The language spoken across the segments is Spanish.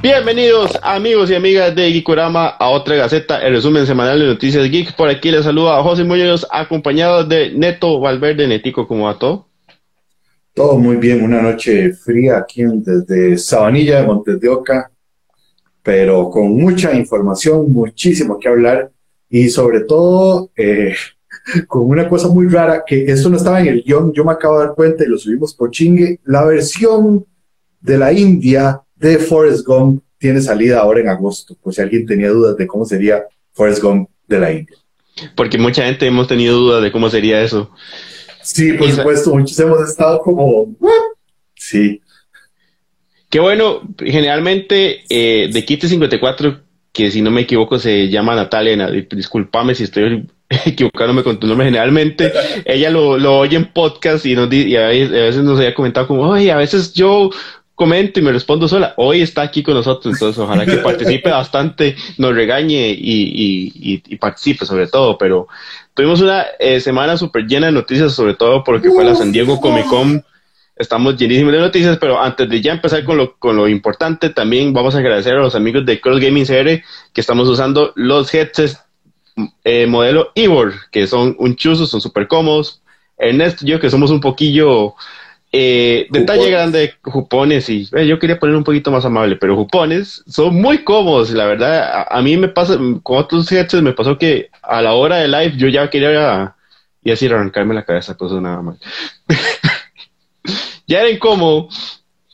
Bienvenidos amigos y amigas de Geekorama a otra Gaceta, el resumen semanal de noticias geek. Por aquí les saluda a José Muñoz, acompañado de Neto Valverde. Netico, ¿cómo va todo? Todo muy bien, una noche fría aquí desde Sabanilla, Montes de Oca, pero con mucha información, muchísimo que hablar y sobre todo eh, con una cosa muy rara, que esto no estaba en el guion, yo me acabo de dar cuenta y lo subimos por chingue, la versión de la India de Forrest Gump tiene salida ahora en agosto, por si alguien tenía dudas de cómo sería Forrest Gump de la India. Porque mucha gente hemos tenido dudas de cómo sería eso. Sí, por supuesto, muchos hemos estado como, sí. Qué bueno, generalmente eh, de Kit 54, que si no me equivoco se llama Natalia, discúlpame si estoy equivocándome con tu nombre, generalmente ella lo, oye en podcast y, nos, y a, veces, nos había comentado como, oye, a veces yo comento y me respondo sola. Hoy está aquí con nosotros, entonces ojalá que participe bastante, nos regañe y, y, participe sobre todo. Pero tuvimos una eh, semana súper llena de noticias, sobre todo porque fue la San Diego Comic Con. Estamos llenísimos de noticias, pero antes de ya empezar con lo, con lo importante, también vamos a agradecer a los amigos de Cross Gaming CR que estamos usando los headsets eh, modelo Ivor, que son un chuzo, son súper cómodos. Ernesto y yo, que somos un poquillo eh, detalle grande, jupones y eh, yo quería poner un poquito más amable, pero jupones son muy cómodos, la verdad. A, mí me pasa, con otros headsets me pasó que a la hora de live yo ya quería y así arrancarme la cabeza, cosa nada más. ya era incómodo.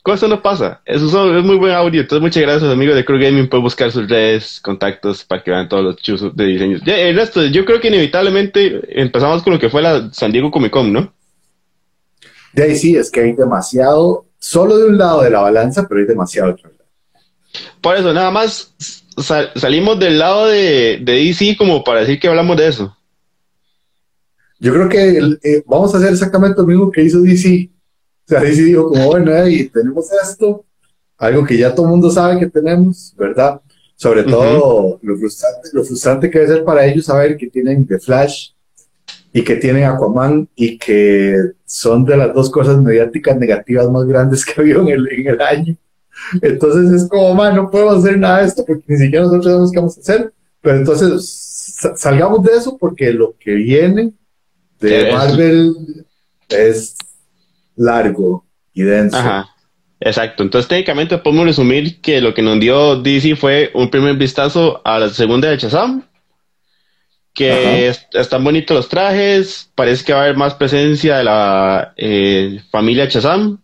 Cosa no pasa. Eso es muy buen audio. Entonces, muchas gracias, amigos de Crew Gaming, por buscar sus redes, contactos para que vean todos los chuzos de diseños. Ya, el resto, yo creo que inevitablemente empezamos con lo que fue la San Diego Comic Con, ¿no? De ahí sí, es que hay demasiado, solo de un lado de la balanza, pero hay demasiado otro lado. Por eso, nada más salimos del lado de, de, DC como para decir que hablamos de eso. Yo creo que eh, vamos a hacer exactamente lo mismo que hizo DC. O sea, DC dijo como, bueno, y tenemos esto, algo que ya todo el mundo sabe que tenemos, ¿verdad? Sobre todo lo, frustrante, lo frustrante que debe ser para ellos saber que tienen The Flash, y que tienen Aquaman y que son de las dos cosas mediáticas negativas más grandes que ha habido en el, en el año. Entonces es como, man, no podemos hacer nada de esto porque ni siquiera nosotros sabemos qué vamos a hacer. Pero entonces salgamos de eso porque lo que viene de Marvel es largo y denso. Ajá. Exacto, entonces técnicamente podemos resumir que lo que nos dio DC fue un primer vistazo a la segunda de Shazam, que están bonitos los trajes, parece que va a haber más presencia de la eh, familia Chazam.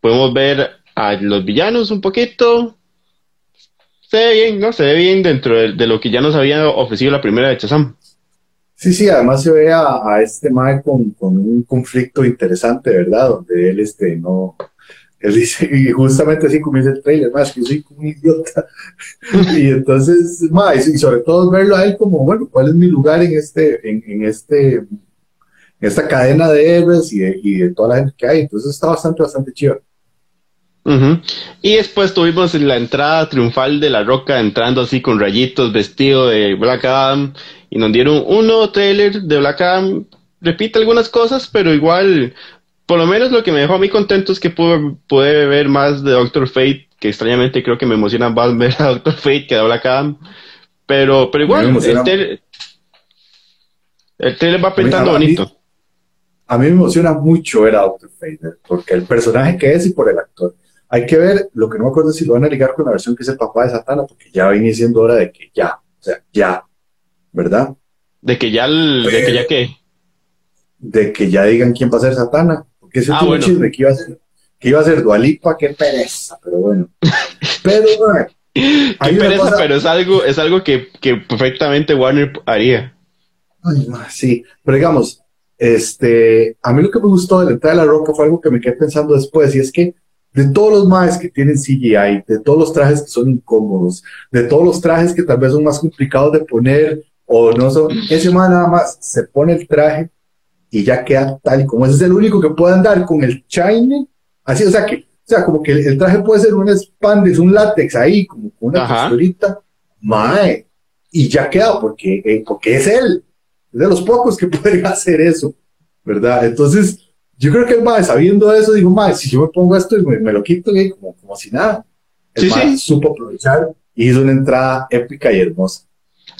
Podemos ver a los villanos un poquito. Se ve bien, ¿no? Se ve bien dentro de, lo que ya nos había ofrecido la primera de Chazam. Sí, sí, además se ve a, este Mike con, con, un conflicto interesante, ¿verdad? Donde él este, no, él dice, y justamente así comienza el trailer, más que soy como un idiota. y entonces, más, y sobre todo verlo a él como, bueno, ¿cuál es mi lugar en este, en, en este, en esta cadena de héroes y de, y de, toda la gente que hay? Entonces está bastante, bastante chido. Y después tuvimos la entrada triunfal de La Roca entrando así con rayitos, vestido de Black Adam, y nos dieron un nuevo trailer de Black Adam. Repite algunas cosas, pero igual por lo menos lo que me dejó a mí contento es que pude, ver más de Doctor Fate, que extrañamente creo que me emociona más ver a Doctor Fate que a Black Adam. Pero, pero igual, el trailer, el va pintando bonito. A mí, me emociona mucho ver a Doctor Fate, ¿eh? porque el personaje que es y por el actor. Hay que ver, lo que no me acuerdo si lo van a ligar con la versión que es el papá de Satana, porque ya viene siendo hora de que ya, o sea, ya, ¿verdad? De que ya, de que ya qué. De que ya digan quién va a ser Satana que ese ah, bueno. chisme que iba a ser, que iba a ser Dualipa, qué pereza, pero bueno. Pero, bueno, qué pereza, pero es algo, es algo que, que perfectamente Warner haría. Ay, sí, pero digamos, este, a mí lo que me gustó de la entrada de la roca fue algo que me quedé pensando después, y es que de todos los más que tienen CGI, de todos los trajes que son incómodos, de todos los trajes que tal vez son más complicados de poner o no son, ese más nada más se pone el traje y ya queda tal y como ese es el único que puede andar con el shiny, así, o sea que, o sea, como que el, traje puede ser un spandex, un látex ahí, como una texturita, mae, y ya queda porque, eh, porque es él, es de los pocos que pueden hacer eso, ¿verdad? Entonces, yo creo que el mae, sabiendo eso, dijo, mae, si yo me pongo esto y me, lo quito, como, como si nada. El sí, supo aprovechar y hizo una entrada épica y hermosa.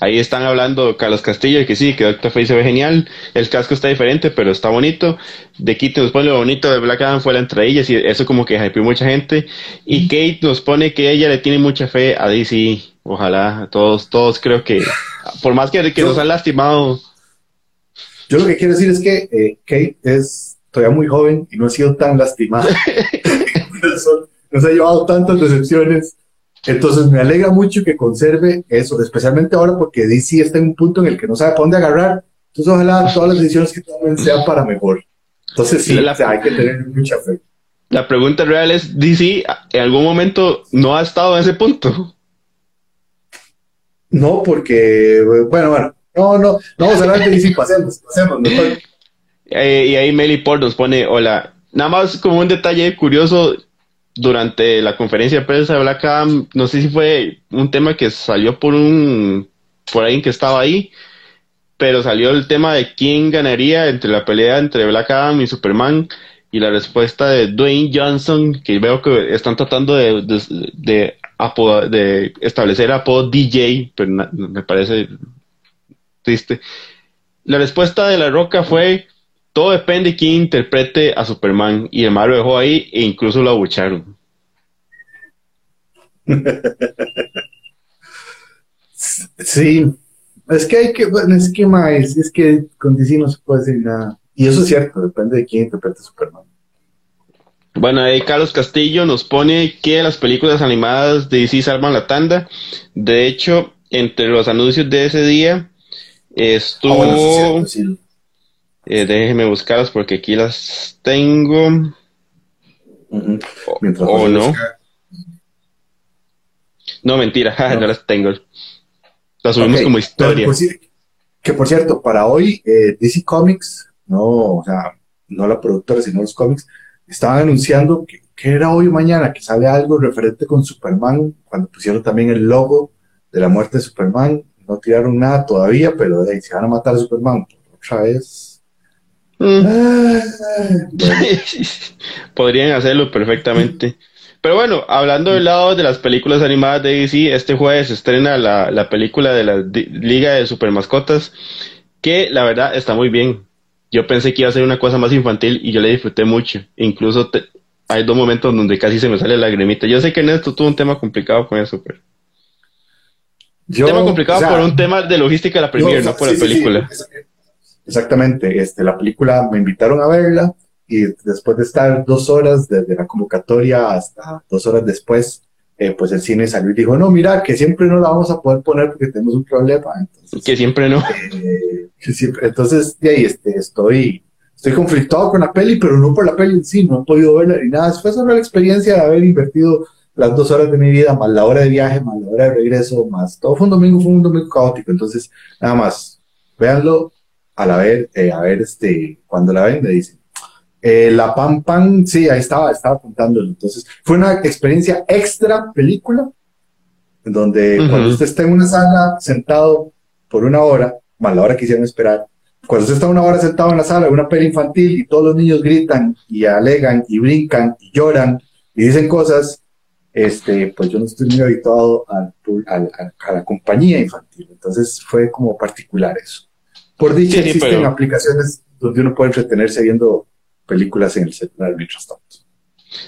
Ahí están hablando Carlos Castillo, que sí, que Doctor Face se ve genial. El casco está diferente, pero está bonito. De Kate nos pone lo bonito de Black Adam fue la entradilla, y eso como que hypeó mucha gente. Y Kate nos pone que ella le tiene mucha fe a DC. Ojalá, todos, todos creo que, por más que, que nos han lastimado. Yo lo que quiero decir es que eh, Kate es todavía muy joven y no ha sido tan lastimada. nos ha llevado tantas decepciones entonces me alegra mucho que conserve eso, especialmente ahora porque DC está en un punto en el que no sabe para dónde agarrar. Entonces ojalá todas las decisiones que tomen sean para mejor. Entonces sí, hay que tener mucha fe. La pregunta real es, DC en algún momento no ha estado en ese punto. No, porque, bueno, bueno, no, no, no vamos a hablar de DC, pasemos, pasemos. Eh, y ahí Meli Port nos pone, hola, nada más como un detalle curioso, durante la conferencia de prensa de Black Adam, no sé si fue un tema que salió por un por alguien que estaba ahí, pero salió el tema de quién ganaría entre la pelea entre Black Adam y Superman y la respuesta de Dwayne Johnson, que veo que están tratando de, de, de, establecer apodo DJ, pero me parece triste. La respuesta de La Roca fue todo depende de quién interprete a Superman. Y el malo dejó ahí e incluso lo abucharon. sí, es que hay que, bueno, es que más, es que con DC no se puede decir nada. Y eso es cierto, depende de quién interprete a Superman. Bueno, ahí Carlos Castillo nos pone que las películas animadas de DC salvan la tanda. De hecho, entre los anuncios de ese día estuvo. Ah, eh, déjenme buscarlas porque aquí las tengo. o, no. No, mentira, no. las tengo. Las subimos como historia. que por cierto, para hoy, eh, DC Comics, no, o sea, no la productora, sino los cómics, estaban anunciando que, era hoy o mañana, que sale algo referente con Superman, cuando pusieron también el logo de la muerte de Superman. No tiraron nada todavía, pero de se van a matar a Superman otra vez. Podrían hacerlo perfectamente. Pero bueno, hablando del lado de las películas animadas de DC, este jueves se estrena la, película de la Liga de Super Mascotas, que la verdad está muy bien. Yo pensé que iba a ser una cosa más infantil y yo le disfruté mucho. Incluso hay dos momentos donde casi se me sale la lagrimita. Yo sé que en esto tuvo un tema complicado con eso, pero... un tema complicado por un tema de logística de la premier, no, por la película. Exactamente, este, la película me invitaron a verla y después de estar dos horas desde la convocatoria hasta dos horas después, eh, pues el cine salió y dijo, no, mira, que siempre no la vamos a poder poner porque tenemos un problema. Entonces, que siempre no. Eh, entonces, de ahí este, estoy, estoy conflictado con la peli, pero no por la peli en sí, no he podido verla ni nada. Fue sobre la experiencia de haber invertido las dos horas de mi vida, más la hora de viaje, más la hora de regreso, más todo fue un domingo, fue un domingo caótico. Entonces, nada más, véanlo, a la ver, eh, a ver, este, cuando la ven, le dicen, eh, la Pam Pam, sí, ahí estaba, estaba contándolo. Entonces, fue una experiencia extra película, en donde cuando usted está en una sala sentado por una hora, más la hora que hicieron esperar, cuando usted está una hora sentado en la sala una peli infantil y todos los niños gritan y alegan y brincan y lloran y dicen cosas, este, pues yo no estoy muy habituado a la compañía infantil. Entonces fue como particular eso. Por dicha, existen aplicaciones donde uno puede entretenerse viendo películas en el celular mientras tanto.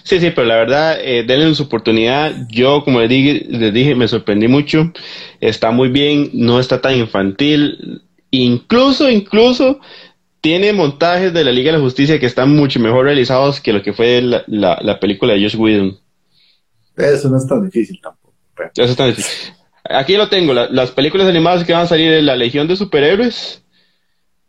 Sí, sí, pero la verdad, eh, denle su oportunidad. Yo, como les dije, les dije, me sorprendí mucho. Está muy bien, no está tan infantil. Incluso, incluso, tiene montajes de la Liga de la Justicia que están mucho mejor realizados que lo que fue la, la, película de Josh Whedon. Eso no es tan difícil tampoco. Eso es tan difícil. Aquí lo tengo, las películas animadas que van a salir de la Legión de Superhéroes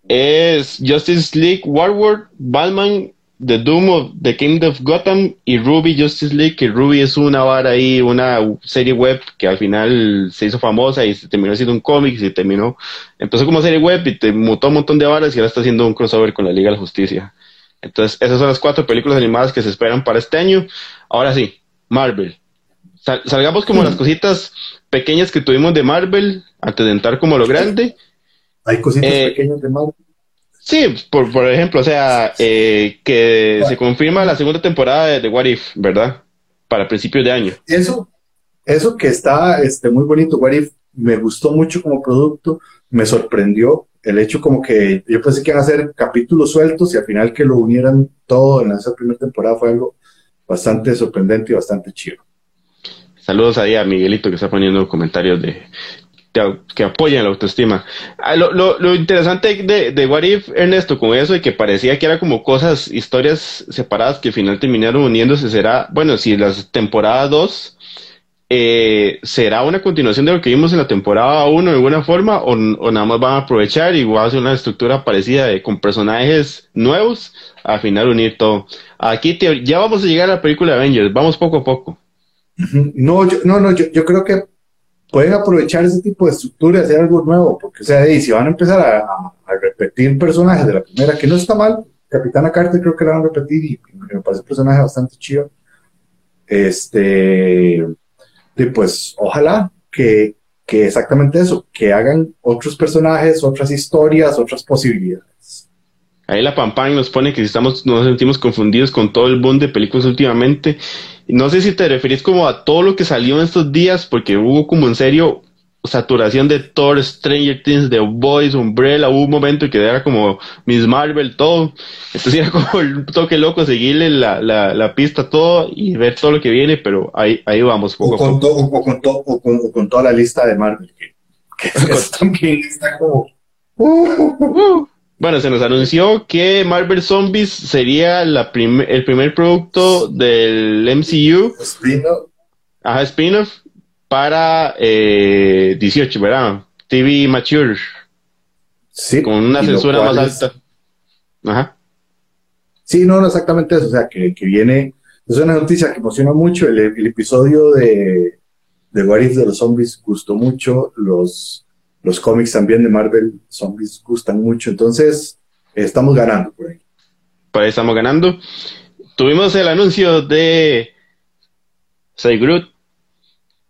es Justice League Warward, Batman, The Doom of the Kingdom of Gotham y Ruby Justice League, que Ruby es una vara ahí, una serie web que al final se hizo famosa y se terminó siendo un cómic, se terminó, empezó como serie web y te mutó un montón de varas y ahora está haciendo un crossover con la Liga de la Justicia. Entonces, esas son las cuatro películas animadas que se esperan para este año. Ahora sí, Marvel. salgamos como las cositas pequeñas que tuvimos de Marvel antes de entrar como lo grande. Hay cositas eh, pequeñas de Marvel. Sí, por, por ejemplo, o sea, eh, que se confirma la segunda temporada de, What If, ¿verdad? Para principios de año. Eso, eso que está este, muy bonito, What If, me gustó mucho como producto, me sorprendió el hecho como que yo pensé que iban a hacer capítulos sueltos y al final que lo unieran todo en esa primera temporada fue algo bastante sorprendente y bastante chido. Saludos ahí a Miguelito que está poniendo comentarios de, que apoyan la autoestima. Ah, lo, lo, interesante de, de, What If, Ernesto, con eso de que parecía que era como cosas, historias separadas que al final terminaron uniéndose, será, bueno, si las temporadas 2 eh, será una continuación de lo que vimos en la temporada 1 de alguna forma o, nada más van a aprovechar y va a ser una estructura parecida de, con personajes nuevos, al final unir todo. Aquí ya vamos a llegar a la película Avengers, vamos poco a poco. No, yo, no, no, yo, yo creo que pueden aprovechar ese tipo de estructura y hacer algo nuevo, porque o sea, y si van a empezar a, repetir personajes de la primera, que no está mal, Capitana Carter creo que la van a repetir y, me parece un personaje bastante chido. Este, y pues ojalá que, que exactamente eso, que hagan otros personajes, otras historias, otras posibilidades. Ahí la Pampan nos pone que estamos, nos sentimos confundidos con todo el boom de películas últimamente no sé si te referís como a todo lo que salió en estos días, porque hubo como en serio saturación de Thor, Stranger Things, The Boys, Umbrella, hubo un momento que era como Miss Marvel, todo. Entonces era como el toque loco seguirle la, la, la pista todo y ver todo lo que viene, pero ahí, ahí vamos. Poco o, con o, con con, toda la lista de Marvel, que, también está como... Uh, uh. Bueno, se nos anunció que Marvel Zombies sería la el primer producto del MCU. Spin-off. Ajá, spin-off para eh, 18, ¿verdad? TV Mature. Sí. Con una censura más alta. Ajá. Sí, no, no exactamente eso. O sea, que, que viene. Es una noticia que emociona mucho. El, el episodio de, de What If de los zombies gustó mucho. Los los cómics también de Marvel Zombies gustan mucho, entonces estamos ganando por ahí. Por ahí estamos ganando. Tuvimos el anuncio de Say Groot,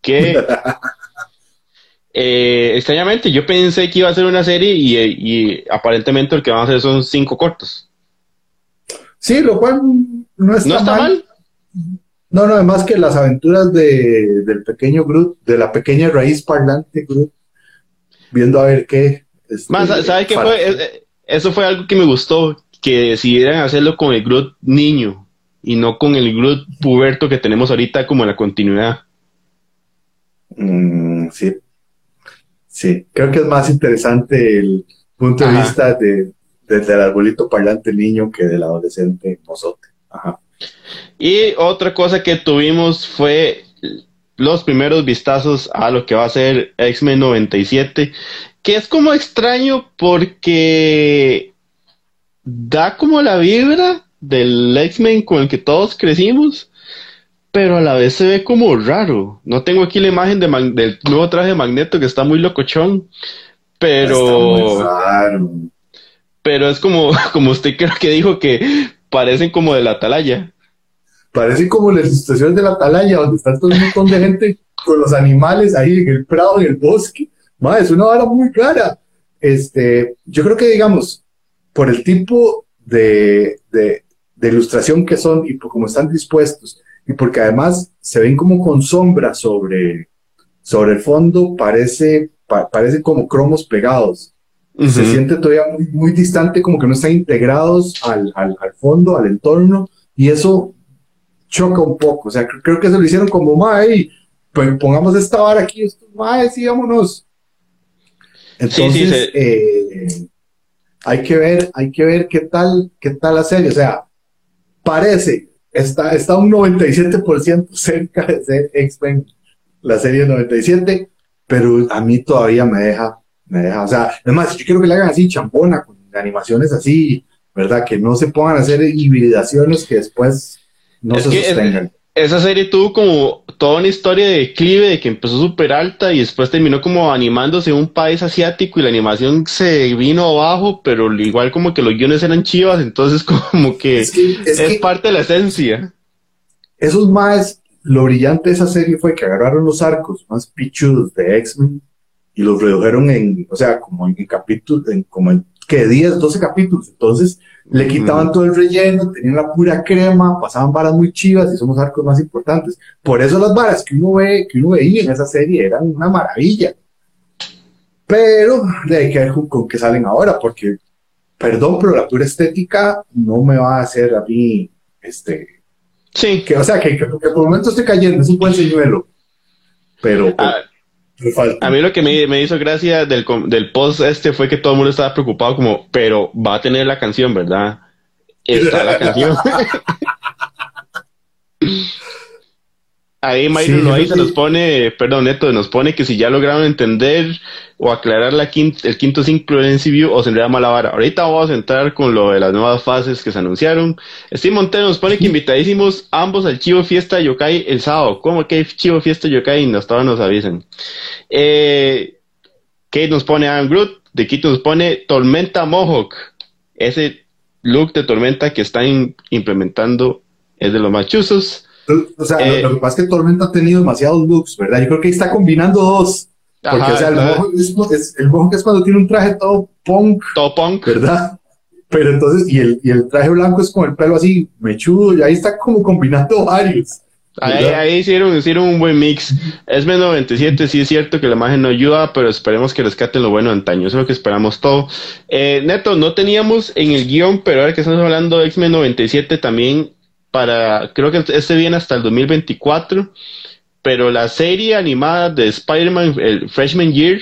que eh, extrañamente yo pensé que iba a ser una serie y, aparentemente lo que van a hacer son cinco cortos. Sí, lo cual no está, mal. No, no, además que las aventuras de, del pequeño Groot, de la pequeña raíz parlante Groot, viendo a ver qué. Este, ¿sabes qué fue? Eh, eh, eso fue algo que me gustó, que decidieran hacerlo con el Groot niño y no con el Groot puberto que tenemos ahorita como la continuidad. Mm, sí. Sí, creo que es más interesante el punto de vista de, del arbolito parlante niño que del adolescente mozote. Ajá. Y otra cosa que tuvimos fue los primeros vistazos a lo que va a ser X-Men 97, que es como extraño porque da como la vibra del X-Men con el que todos crecimos, pero a la vez se ve como raro. No tengo aquí la imagen de del nuevo traje de Magneto que está muy locochón, pero... Pero es como, como usted creo que dijo que parecen como de la atalaya parece como las situaciones de la atalaya, donde está todo un montón de gente con los animales ahí en el prado, en el bosque. Madre, es una vara muy cara. Este, yo creo que, digamos, por el tipo de, de, ilustración que son y por cómo están dispuestos, y porque además se ven como con sombra sobre, sobre el fondo, parece, parece como cromos pegados. Se siente todavía muy, muy, distante, como que no están integrados al, al, al fondo, al entorno, y eso choca un poco. O sea, creo, que eso lo hicieron como, mae, pues pongamos esta vara aquí, esto, mae, sí, vámonos. Entonces, eh, hay que ver, hay que ver qué tal, qué tal la serie. O sea, parece, está, está un 97% cerca de ser X-Men, la serie 97, pero a mí todavía me deja, me deja, o sea, además, yo quiero que le hagan así, champona, con animaciones así, ¿verdad? Que no se pongan a hacer hibridaciones que después no se sostengan. esa serie tuvo como toda una historia de declive, de que empezó súper alta y después terminó como animándose en un país asiático y la animación se vino abajo, pero igual como que los guiones eran chivas, entonces como que es, parte de la esencia. Esos más, lo brillante de esa serie fue que agarraron los arcos más pichudos de X-Men y los redujeron en, o sea, como en, capítulos, en, como en que 10, 12 capítulos. Entonces le quitaban todo el relleno, tenían la pura crema, pasaban varas muy chivas y son los arcos más importantes. Por eso las varas que uno ve, que uno veía en esa serie eran una maravilla. Pero de hay que ver con, qué salen ahora, porque, perdón, pero la pura estética no me va a hacer a mí, este, Sí. Que, o sea, que, que, por el momento estoy cayendo, es un buen señuelo. Pero. Ah, a mí lo que me, me, hizo gracia del, del post este fue que todo el mundo estaba preocupado, como, pero va a tener la canción, ¿verdad? Está la canción. Ahí Mayro sí, se nos pone, perdón, Neto, nos pone que si ya lograron entender o aclarar la el quinto ciclo del NCView o se le da mala vara. Ahorita vamos a entrar con lo de las nuevas fases que se anunciaron. Steve Montero nos pone que invitadísimos ambos al Chivo Fiesta Yokai el sábado. ¿Cómo que hay Chivo Fiesta Yokai? Hasta ahora nos avisen. Eh, Kate nos pone Adam Groot, de Quito nos pone Tormenta Mohawk. Ese look de tormenta que están implementando es de los más chuzos. O sea, lo, que pasa es que Tormenta ha tenido demasiados looks, ¿verdad? Yo creo que está combinando dos. Porque, o sea, el Mohawk es, el es cuando tiene un traje todo punk. Todo punk. ¿Verdad? Pero entonces, y el, y el traje blanco es con el pelo así mechudo, y ahí está como combinando varios. Ahí, ahí, hicieron, hicieron un buen mix. Es 97, sí es cierto que la imagen no ayuda, pero esperemos que rescaten lo bueno de antaño. Eso es lo que esperamos todo. Eh, Neto, no teníamos en el guion, pero ahora que estamos hablando de X-Men 97, también para, creo que este viene hasta el 2024, pero la serie animada de Spider-Man, el Freshman Year,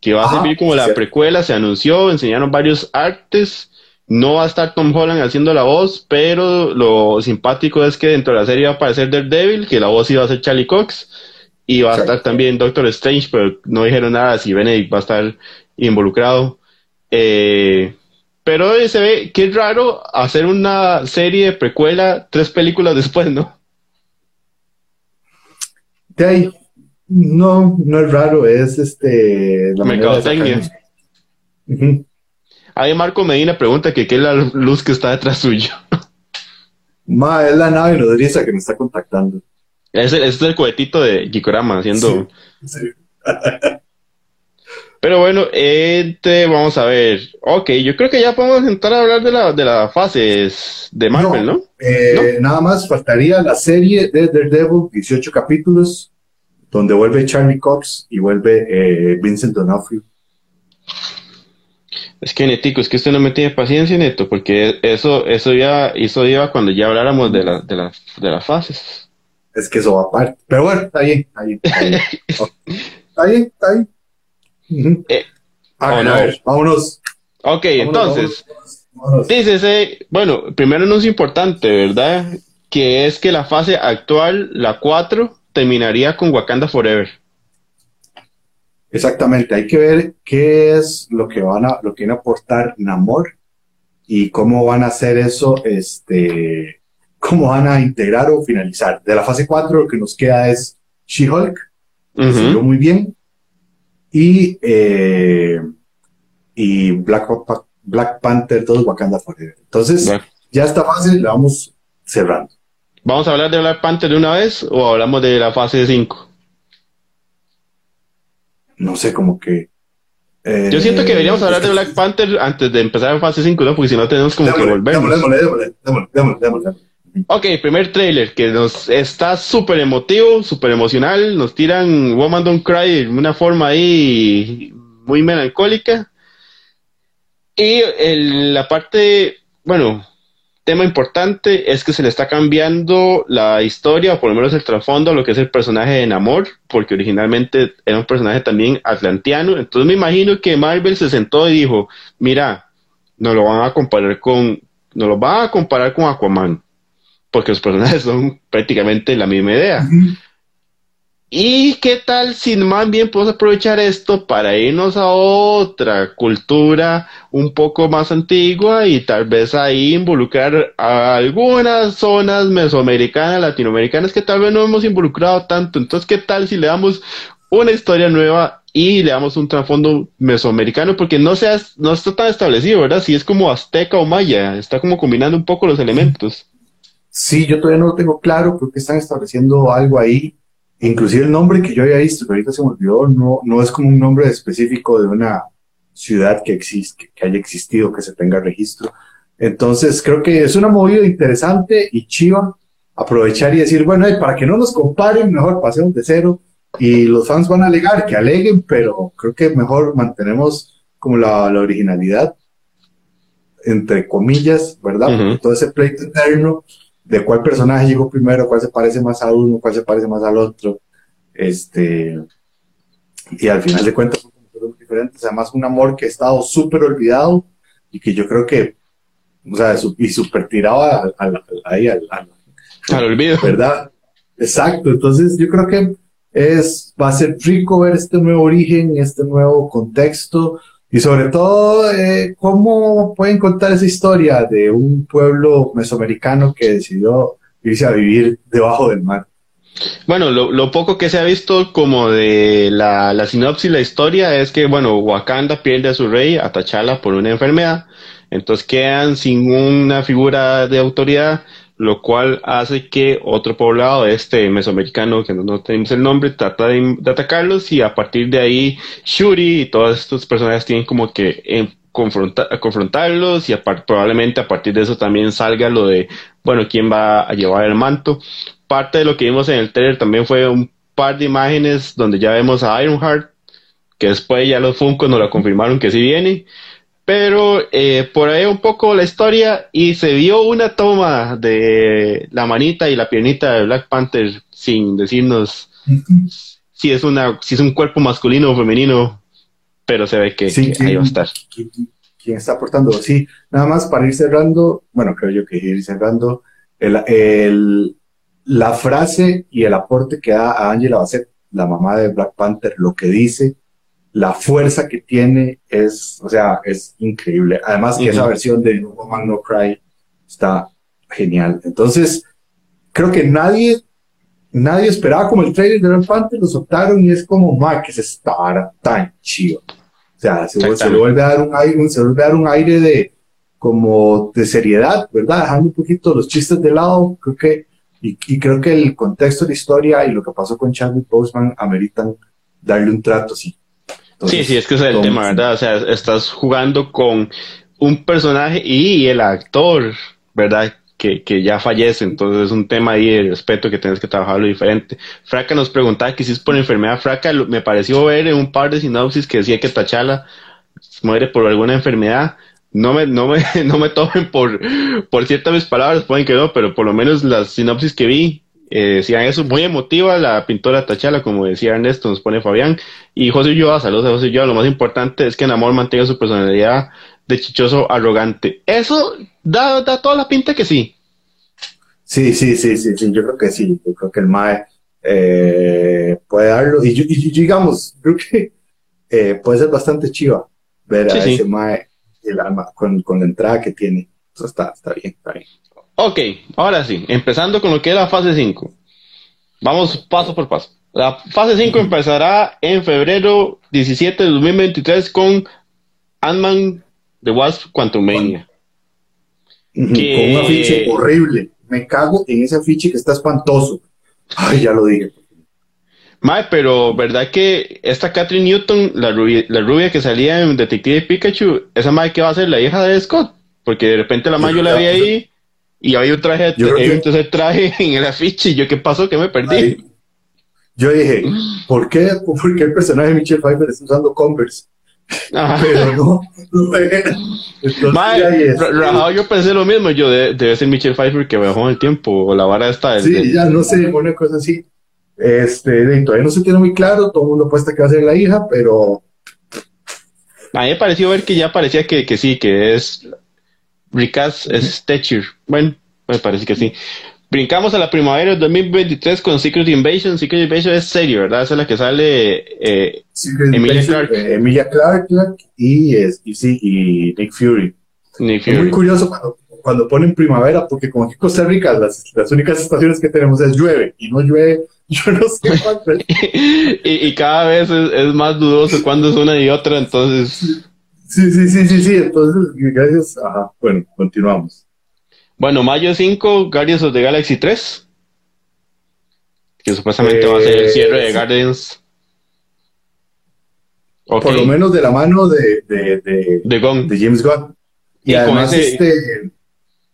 que va a servir como la precuela, se anunció, enseñaron varios artes. No va a estar Tom Holland haciendo la voz, pero lo simpático es que dentro de la serie va a aparecer Daredevil, que la voz iba a ser Charlie Cox, y va a estar también Doctor Strange, pero no dijeron nada si Benedict va a estar involucrado. Eh, pero se ve que es raro hacer una serie de precuela tres películas después, ¿no? De ahí, no, no es raro, es este la mercadotecnia. Ahí Marco Medina pregunta que qué es la luz que está detrás suyo. Ma, es la nave nodriza que me está contactando. Es el, es el cohetito de Gikorama haciendo. Sí, Pero bueno, este, vamos a ver. Ok, yo creo que ya podemos entrar a hablar de, la, de las fases de Marvel, ¿no? Eh, Nada más faltaría la serie de Daredevil, 18 capítulos, donde vuelve Charlie Cox y vuelve eh, Vincent D'Onofrio. Es que Netico, es que usted no me tiene paciencia, Neto, porque eso, eso ya, eso iba cuando ya habláramos de, la, de, la, de las fases. Es que eso va aparte. Pero bueno, está bien, está bien. Está bien, está bien. Está bien. Eh, a ver, vámonos. Ok, entonces, dícese, bueno, primero anuncio importante, ¿verdad? Que es que la fase actual, la 4, terminaría con Wakanda Forever. Exactamente, hay que ver qué es lo que van a, lo que viene a aportar Namor y cómo van a hacer eso, este, cómo van a integrar o finalizar. De la fase 4 lo que nos queda es She-Hulk, uh muy bien, y, eh, y Black, Black Panther, todo Wakanda Forever. Entonces, ya esta fase la vamos cerrando. ¿Vamos a hablar de Black Panther de una vez o hablamos de la fase 5? No sé, como que... Eh, Yo siento que deberíamos hablar de Black Panther antes de empezar la fase 5, ¿no? Porque si no tenemos como que volver. Démosle, démosle, démosle, Ok, primer trailer que nos está súper emotivo, súper emocional. Nos tiran Woman Don't Cry de una forma ahí muy melancólica. Y la parte, bueno, tema importante es que se le está cambiando la historia, o por lo menos el trasfondo, a lo que es el personaje de Namor, porque originalmente era un personaje también atlantiano. Entonces me imagino que Marvel se sentó y dijo: Mira, nos lo van a comparar con, nos lo van a comparar con Aquaman porque los personajes son prácticamente la misma idea. ¿Y qué tal si más bien podemos aprovechar esto para irnos a otra cultura un poco más antigua y tal vez ahí involucrar a algunas zonas mesoamericanas, latinoamericanas que tal vez no hemos involucrado tanto? Entonces, ¿qué tal si le damos una historia nueva y le damos un trasfondo mesoamericano? Porque no, sea, no está tan establecido, ¿verdad? Si es como azteca o maya, está como combinando un poco los elementos. Sí, yo todavía no lo tengo claro, creo que están estableciendo algo ahí. Inclusive el nombre que yo había visto, que ahorita se me olvidó, no, no es como un nombre específico de una, ciudad que existe, que haya existido, que se tenga registro. Entonces, creo que es una movida interesante y chiva aprovechar y decir, bueno, para que no nos comparen, mejor pasemos de cero. Y los fans van a alegar, que aleguen, pero creo que mejor mantenemos como la, la originalidad, entre comillas, ¿verdad? Todo ese pleito interno de cuál personaje llegó primero, cuál se parece más a uno, cuál se parece más al otro. Este, y al final de cuentas son diferentes. Además, un amor que ha estado súper olvidado y que yo creo que, o sea, y súper tirado ahí al, al olvido. ¿Verdad? Exacto. Entonces, yo creo que es, va a ser rico ver este nuevo origen, este nuevo contexto y sobre todo, eh, ¿cómo pueden contar esa historia de un pueblo mesoamericano que decidió irse a vivir debajo del mar? Bueno, lo, poco que se ha visto como de la, sinopsis, la historia, es que, bueno, Wakanda pierde a su rey, a T'Challa, por una enfermedad. Entonces quedan sin una figura de autoridad lo cual hace que otro poblado, este mesoamericano, que no, tenemos el nombre, trata de, atacarlos y a partir de ahí Shuri y todas estas personas tienen como que eh, confrontarlos y probablemente a partir de eso también salga lo de, bueno, quién va a llevar el manto. Parte de lo que vimos en el trailer también fue un par de imágenes donde ya vemos a Ironheart, que después ya los Funko nos lo confirmaron que sí viene. Pero eh, por ahí un poco la historia y se vio una toma de la manita y la piernita de Black Panther sin decirnos si es una si es un cuerpo masculino o femenino, pero se ve que, ahí va a estar. ¿Quién está aportando? Sí, nada más para ir cerrando, bueno, creo yo que ir cerrando, el, la frase y el aporte que da a Angela Bassett, la mamá de Black Panther, lo que dice la fuerza que tiene es, o sea, es increíble. Además que esa versión de No Woman No Cry está genial. Entonces, creo que nadie, nadie esperaba como el trailer de Black Panther, lo soltaron y es como, ma, que se está tan chido. O sea, se, le vuelve a dar un aire, se vuelve a dar un aire de, como de seriedad, ¿verdad? Dejando un poquito los chistes de lado, creo que, y, y creo que el contexto de la historia y lo que pasó con Chadwick Boseman ameritan darle un trato así sí, sí, es que es el tema, ¿verdad? O sea, estás jugando con un personaje y el actor, ¿verdad? Que, que, ya fallece, entonces es un tema ahí de respeto que tienes que trabajarlo diferente. Fraca nos preguntaba que si es por enfermedad, Fraca me pareció ver en un par de sinopsis que decía que Tachala muere por alguna enfermedad. No me, no me, no me tomen por, por ciertas mis palabras, pueden que no, pero por lo menos las sinopsis que vi eh, decían eso, muy emotiva la pintora Tachala, como decía Ernesto, nos pone Fabián. Y José Ulloa, saludos a José Ulloa, lo más importante es que Namor mantenga su personalidad de chichoso arrogante. Eso da, da toda la pinta que sí. Sí, sí, sí, sí, sí, yo creo que sí, yo creo que el MAE eh, puede darlo. Y, digamos, creo que eh, puede ser bastante chiva ver a ese MAE con, con la entrada que tiene. Eso está, está bien, está bien. Ok, ahora sí, empezando con lo que es la fase 5. Vamos paso por paso. La fase 5 empezará en febrero 17 de 2023 con Ant-Man The Wasp Quantumania. Con un afiche horrible. Me cago en ese afiche que está espantoso. Ay, ya lo dije. Mae, pero ¿verdad que esta Catherine Newton, la rubia, la rubia que salía en Detective Pikachu, esa Mae que va a ser la hija de Scott? Porque de repente la Mae yo la vi ahí y había un traje, un tercer traje en el afiche y yo, ¿qué pasó? ¿Qué me perdí? yo dije, ¿por qué, ¿por qué el personaje de Michelle Pfeiffer está usando Converse? Pero no, no era. Rajado, yo pensé lo mismo, yo debe ser Michelle Pfeiffer que bajó en el tiempo, o la vara esta. Sí, ya no sé, una cosa así. Este, todavía no se tiene muy claro, todo el mundo apuesta que va a ser la hija, pero... A mí me pareció ver que ya parecía que, que sí, que es Ricas es Thatcher. Bueno, me parece que sí. Brincamos a la primavera de 2023 con Secret Invasion. Secret Invasion es serio, ¿verdad? Esa es la que sale eh, Emilia Clark. Eh, Emilia Clark y, y, sí, y Nick Fury. Nick Fury. Es muy curioso cuando, cuando, ponen primavera, porque como aquí en Costa Rica las, las únicas estaciones que tenemos es llueve y no llueve, yo no sé cuánto. y, y, cada vez es, es, más dudoso cuándo es una y otra, entonces. Sí, sí, sí, sí, sí. Entonces, gracias. Ajá. Bueno, continuamos. Bueno, mayo 5, Guardians of the Galaxy 3. Que supuestamente va a ser el cierre de eh, Guardians. Por lo menos de la mano de, de, de, de, James Gunn. Y, además este...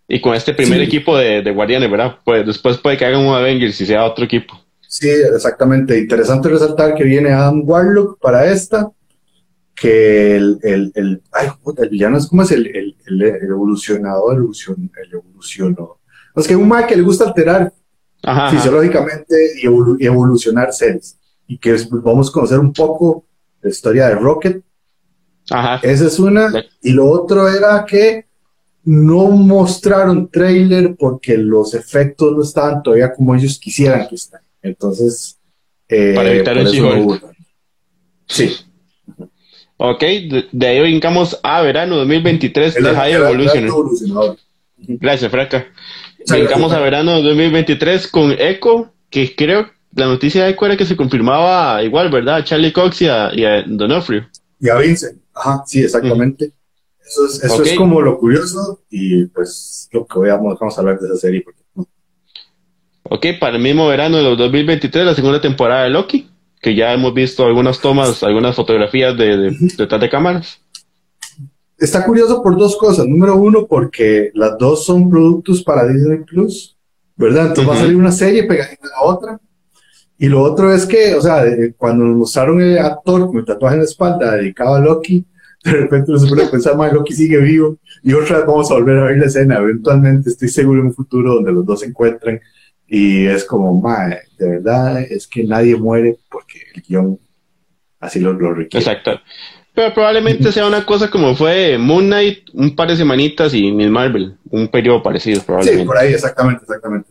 Y con este primer equipo de, de Guardianes, ¿verdad? Pues después puede que hagan un Avengers y sea otro equipo. Sí, exactamente. Interesante resaltar que viene Adam Warlock para esta, que el, el, el, ay, el villano es como es el, el, el evolucionador, evolucion, el evolucionador. Es que un mal que le gusta alterar fisiológicamente y, evolucionar seres. Y que vamos a conocer un poco la historia de Rocket. Ajá. Esa es una. Y lo otro era que no mostraron trailer porque los efectos no estaban todavía como ellos quisieran que estén. Entonces, eh, para evitar el Sí. Ok, de, ahí brincamos a verano 2023 de High Evolution. Gracias, Franca. Brincamos a verano 2023 con Echo, que creo la noticia de Echo era que se confirmaba igual, ¿verdad? A Charlie Cox y a, y Donofrio. Y a Vincent, ajá, sí, exactamente. Eso, es, eso es como lo curioso y pues lo que vamos, vamos a hablar de esa serie. Porque, Ok, para el mismo verano de 2023, la segunda temporada de Loki, que ya hemos visto algunas tomas, algunas fotografías de, detrás de cámaras. Está curioso por dos cosas. Número uno, porque las dos son productos para Disney Plus, ¿verdad? Entonces va a salir una serie pegadita a la otra. Y lo otro es que, o sea, cuando nos mostraron el actor con el tatuaje en la espalda dedicado a Loki, de repente nos pone a pensar, más Loki sigue vivo. Y otra vez vamos a volver a ver la escena. Eventualmente estoy seguro en un futuro donde los dos se encuentren y es como, mae, de verdad es que nadie muere porque el guion así lo, requiere. Exacto. Pero probablemente sea una cosa como fue Moon Knight, un par de semanitas y Miss Marvel, un periodo parecido probablemente. Sí, por ahí, exactamente, exactamente.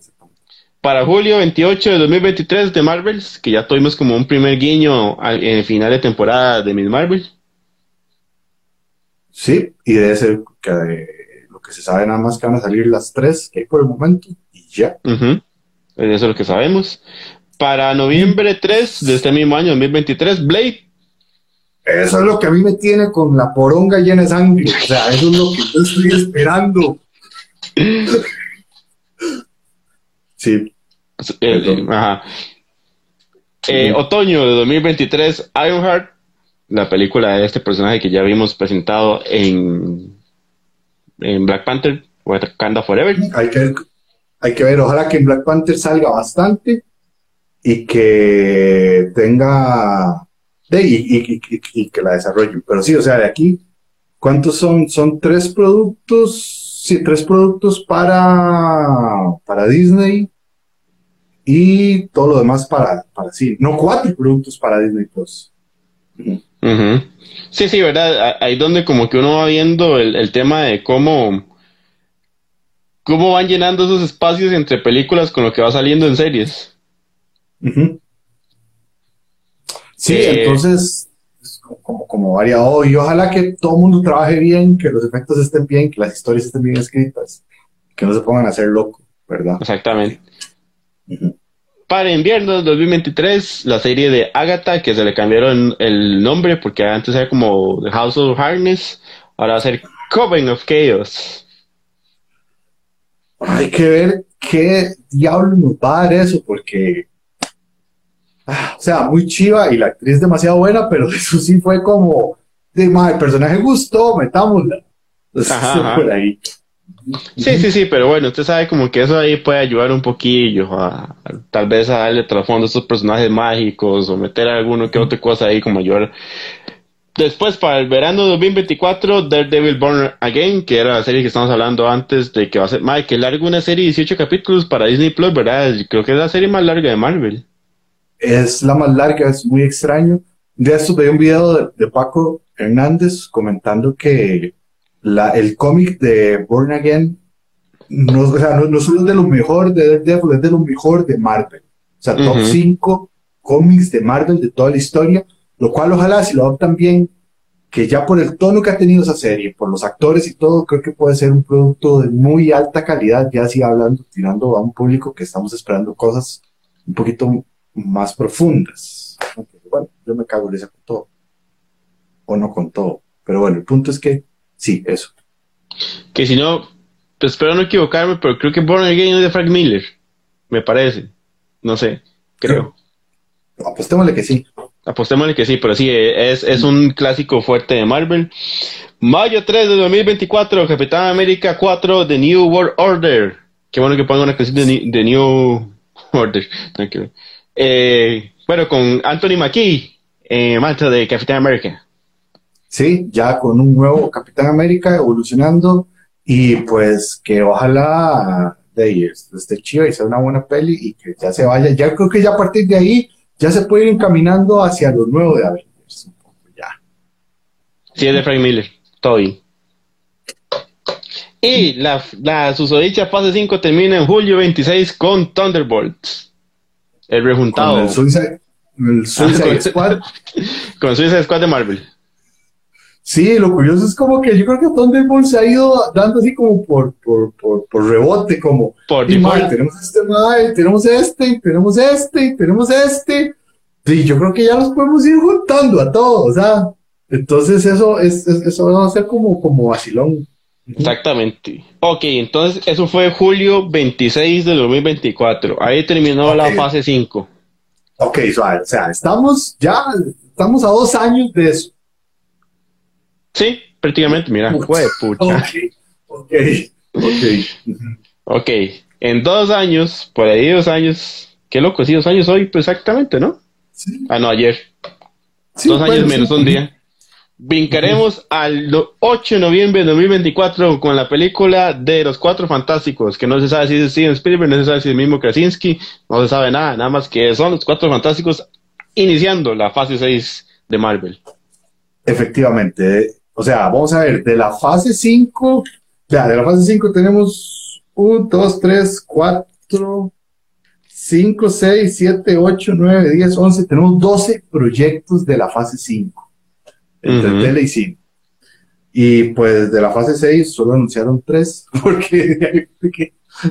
Para julio 28 de 2023 de Marvels, que ya tuvimos como un primer guiño en el final de temporada de Miss Marvel. Sí, y de ese que lo que se sabe nada más que van a salir las tres que hay por el momento y ya. Eso es lo que sabemos. Para noviembre 3 de este mismo año, 2023, Blade. Eso es lo que a mí me tiene con la poronga llena de sangre. O sea, eso es lo que yo estoy esperando. sí. Eh, ajá. Eh, otoño de 2023, Ironheart, la película de este personaje que ya vimos presentado en, en Black Panther, Wakanda Forever. Hay que hay que ver, ojalá que en Black Panther salga bastante y que tenga y, que la desarrollen. Pero sí, o sea, de aquí, ¿cuántos son? Son tres productos, sí, tres productos para, para Disney y todo lo demás para, para sí. No, cuatro productos para Disney Plus. Sí, sí, ¿verdad? Ahí donde como que uno va viendo el, el tema de cómo cómo van llenando esos espacios entre películas con lo que va saliendo en series. Sí, eh, entonces, como, como variado, y ojalá que todo el mundo trabaje bien, que los efectos estén bien, que las historias estén bien escritas, que no se pongan a hacer loco, ¿verdad? Exactamente. Para invierno 2023, la serie de Agatha, que se le cambiaron el nombre porque antes era como The House of Harness, ahora va a ser Coven of Chaos hay que ver qué diablo nos va a dar eso, porque, ah, o sea, muy chiva y la actriz demasiado buena, pero eso sí fue como, de, el personaje gustó, metámosla. por ahí. Sí, sí, sí, pero bueno, usted sabe como que eso ahí puede ayudar un poquillo a, tal vez a darle trasfondo a estos personajes mágicos o meter alguno que otra cosa ahí como ayudar Después, para el verano de 2024, Daredevil Born Again, que era la serie que estamos hablando antes de que va a ser, madre, que larga una serie de 18 capítulos para Disney Plus, ¿verdad? Creo que es la serie más larga de Marvel. Es la más larga, es muy extraño. De esto veía un video de, Paco Hernández comentando que la, el cómic de Born Again no, o sea, no, solo es de lo mejor de Daredevil, es de lo mejor de Marvel. O sea, top 5 cómics de Marvel de toda la historia lo cual ojalá si lo adoptan bien, que ya por el tono que ha tenido esa serie, por los actores y todo, creo que puede ser un producto de muy alta calidad, ya así hablando, tirando a un público que estamos esperando cosas un poquito más profundas. bueno, yo me cago en esa con todo. O no con todo. Pero bueno, el punto es que sí, eso. Que si no, pues espero no equivocarme, pero creo que Born Again es de Frank Miller, me parece. No sé, creo. Apostémosle que sí. Apostémosle que sí, pero sí, es, es un clásico fuerte de Marvel. Mayo 3 de 2024, Capitán América 4, The New World Order. Qué bueno que pongan una canción de, New Order. Eh, bueno, con Anthony McKee, eh, de Capitán América. Sí, ya con un nuevo Capitán América evolucionando y pues que ojalá de esté chido y sea una buena peli y que ya se vaya. Ya creo que ya a partir de ahí ya se puede ir encaminando hacia lo nuevo de Avengers. Ya. Sí, es de Frank Miller. Bien. Y la, la susodicha fase 5 termina en julio 26 con Thunderbolts. El rejuntado. Con el Suicide, el Suicide Squad. con Suicide Squad de Marvel. Sí, lo curioso es como que yo creo que Thunderbolt se ha ido dando así como por, por, por, por rebote, como por tenemos este tenemos este, tenemos este, tenemos este. Sí, yo creo que ya los podemos ir juntando a todos, ¿ah? Entonces eso es, eso va a ser como, como vacilón. Exactamente. Ok, entonces eso fue julio 26 de 2024. Ahí terminó la fase 5. Ok, o sea, estamos ya, estamos a dos años de eso. Sí, prácticamente, mira, fue pucha. Ok, ok, ok. en dos años, por ahí dos años, qué loco, sí, dos años hoy, pues exactamente, ¿no? Sí. Ah, no, ayer. dos años menos un día. Brincaremos al 8 de noviembre de 2024 con la película de Los Cuatro Fantásticos, que no se sabe si es Steven Spielberg, no se sabe si es el mismo Krasinski, no se sabe nada, nada más que son Los Cuatro Fantásticos iniciando la fase 6 de Marvel. Efectivamente, o sea, vamos a ver, de la fase 5, ya, de la fase 5 tenemos 1, 2, 3, 4, 5, 6, 7, 8, 9, 10, 11, tenemos 12 proyectos de la fase 5, entre tele y cine. Y pues de la fase 6 solo anunciaron 3, porque,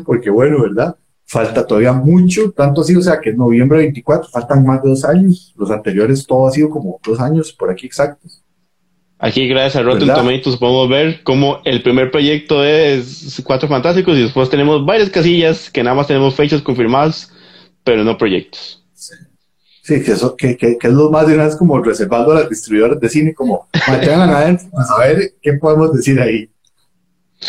porque bueno, ¿verdad? Falta todavía mucho, tanto así, o sea que en noviembre 24 faltan más de dos años, los anteriores todo ha sido como dos años por aquí exactos. Aquí, gracias a Rotten Tomatoes, podemos ver cómo el primer proyecto es Cuatro Fantásticos y después tenemos varias casillas que nada más tenemos fechas confirmadas, pero no proyectos. Sí, que, eso, que, que, es lo más de una vez como reservando a las distribuidoras de cine, como mantengan adentro, a ver qué podemos decir ahí.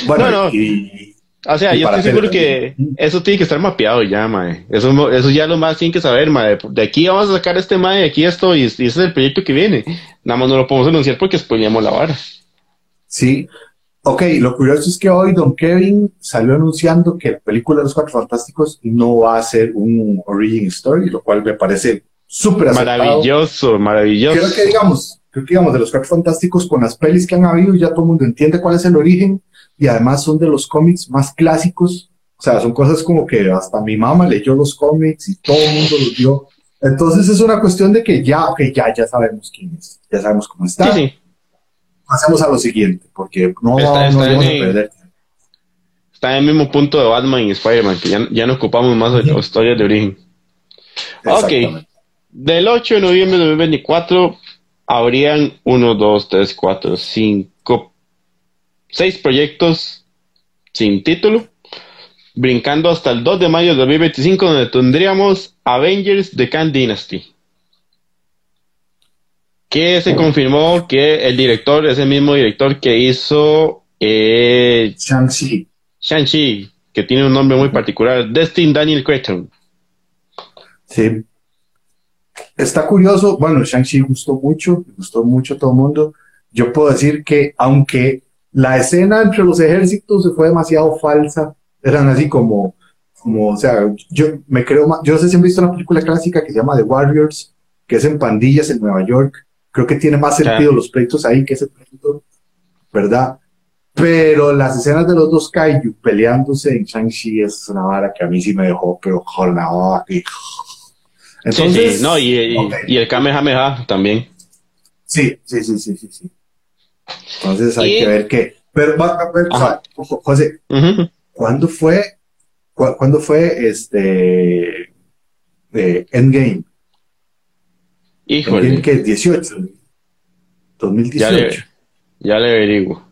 Bueno, y, o sea, yo estoy seguro que eso tiene que estar mapeado ya, mae. Eso, eso ya lo más tienen que saber, mae. De aquí vamos a sacar este mae, de aquí esto, y, ese es el proyecto que viene. Nada más no lo podemos anunciar porque spoileamos la vara. Sí. Ok, lo curioso es que hoy Don Kevin salió anunciando que la película de los Cuatro Fantásticos no va a ser un origin story, lo cual me parece súper Maravilloso, maravilloso. Creo que digamos, creo que digamos de los Cuatro Fantásticos con las pelis que han habido ya todo el mundo entiende cuál es el origen y además son de los cómics más clásicos. O sea, son cosas como que hasta mi mamá leyó los cómics y todo el mundo los vio. Entonces es una cuestión de que ya, que ya, ya sabemos quién es, ya sabemos cómo está. Sí, Pasemos a lo siguiente, porque no, está, no vamos a perder. Está en el mismo punto de Batman y Spider-Man, que ya, ya no ocupamos más de las historias de origen. Ok. Del 8 de noviembre de 2024 habrían 1, 2, 3, 4, 5 seis proyectos sin título, brincando hasta el 2 de mayo de 2025, donde tendríamos Avengers The Khan Dynasty. Que se confirmó que el director es el mismo director que hizo eh, Shang-Chi. Shang-Chi, que tiene un nombre muy particular, Destin Daniel Cretton. Sí. Está curioso, bueno, Shang-Chi gustó mucho, gustó mucho a todo el mundo. Yo puedo decir que aunque la escena entre los ejércitos se fue demasiado falsa. Eran así como, como, o sea, yo me creo más, yo no sé si han visto una película clásica que se llama The Warriors, que es en pandillas en Nueva York. Creo que tiene más sentido los pleitos ahí que ese pleito, ¿verdad? Pero las escenas de los dos kaiju peleándose en Shang-Chi es una vara que a mí sí me dejó, pero jornada aquí. Entonces, sí, no, y, y, el Kamehameha también. Sí, sí, sí, sí, sí, sí. Entonces hay que ver qué. Pero, José, ¿cuándo fue, cuándo fue este Endgame? Híjole. ¿Qué? 18. 2018. Ya le, averiguo.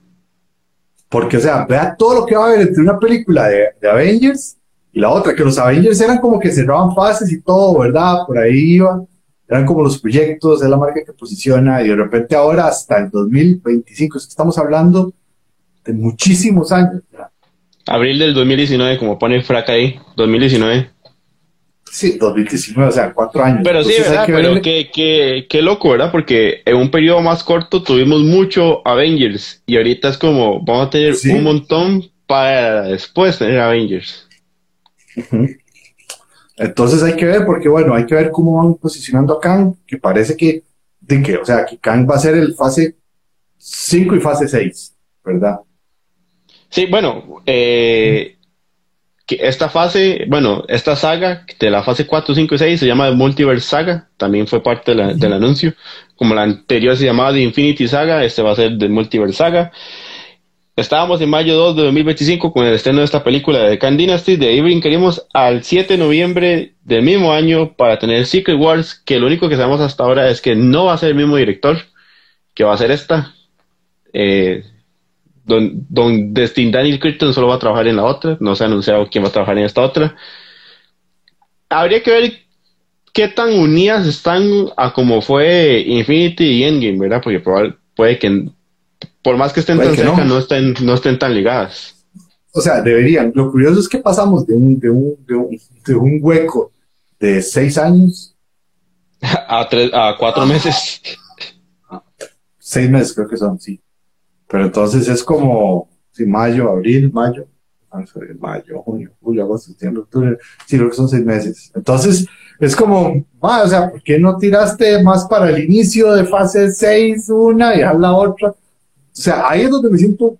Porque, o sea, vea todo lo que va a haber entre una película de, de, Avengers y la otra, que los Avengers eran como que cerraban fases y todo, ¿verdad? Por ahí iba. Eran como los proyectos, es la marca que posiciona y de repente ahora hasta el 2025, estamos hablando de muchísimos años. Abril del 2019, como pone Fraca ahí, 2019. Sí, 2019, o sea, cuatro años. Pero sí, ¿verdad? Pero qué, qué, qué, loco, ¿verdad? Porque en un periodo más corto tuvimos mucho Avengers y ahorita es como, vamos a tener un montón para después tener Avengers. Entonces hay que ver, porque bueno, hay que ver cómo van posicionando a Kang, que parece que, de que, o sea, que Kang va a ser el fase 5 y fase 6, ¿verdad? Sí, bueno, eh, que esta fase, bueno, esta saga de la fase 4, 5 y 6 se llama Multiverse Saga, también fue parte del anuncio, como la anterior se llamaba The Infinity Saga, este va a ser The Multiverse Saga. Estábamos en mayo 2 de 2025 con el estreno de esta película de Khan Dynasty, de ahí queríamos al 7 de noviembre del mismo año para tener Secret Wars, que lo único que sabemos hasta ahora es que no va a ser el mismo director, que va a ser esta. Eh, don, Destin Daniel Crichton solo va a trabajar en la otra, no se ha anunciado quién va a trabajar en esta otra. Habría que ver qué tan unidas están a como fue Infinity y Endgame, ¿verdad? Porque puede que por más que estén tan cerca, no. estén, no estén tan ligadas. O sea, deberían. Lo curioso es que pasamos de un, de un, de un, hueco de seis años a, tres, a cuatro meses. Seis meses creo que son, sí. Pero entonces es como, sí, mayo, abril, mayo, mayo, junio, julio, agosto, septiembre, octubre, sí, creo que son seis meses. Entonces, es como, o sea, ¿por qué no tiraste más para el inicio de fase 6 una y a la otra? O sea, ahí es donde me siento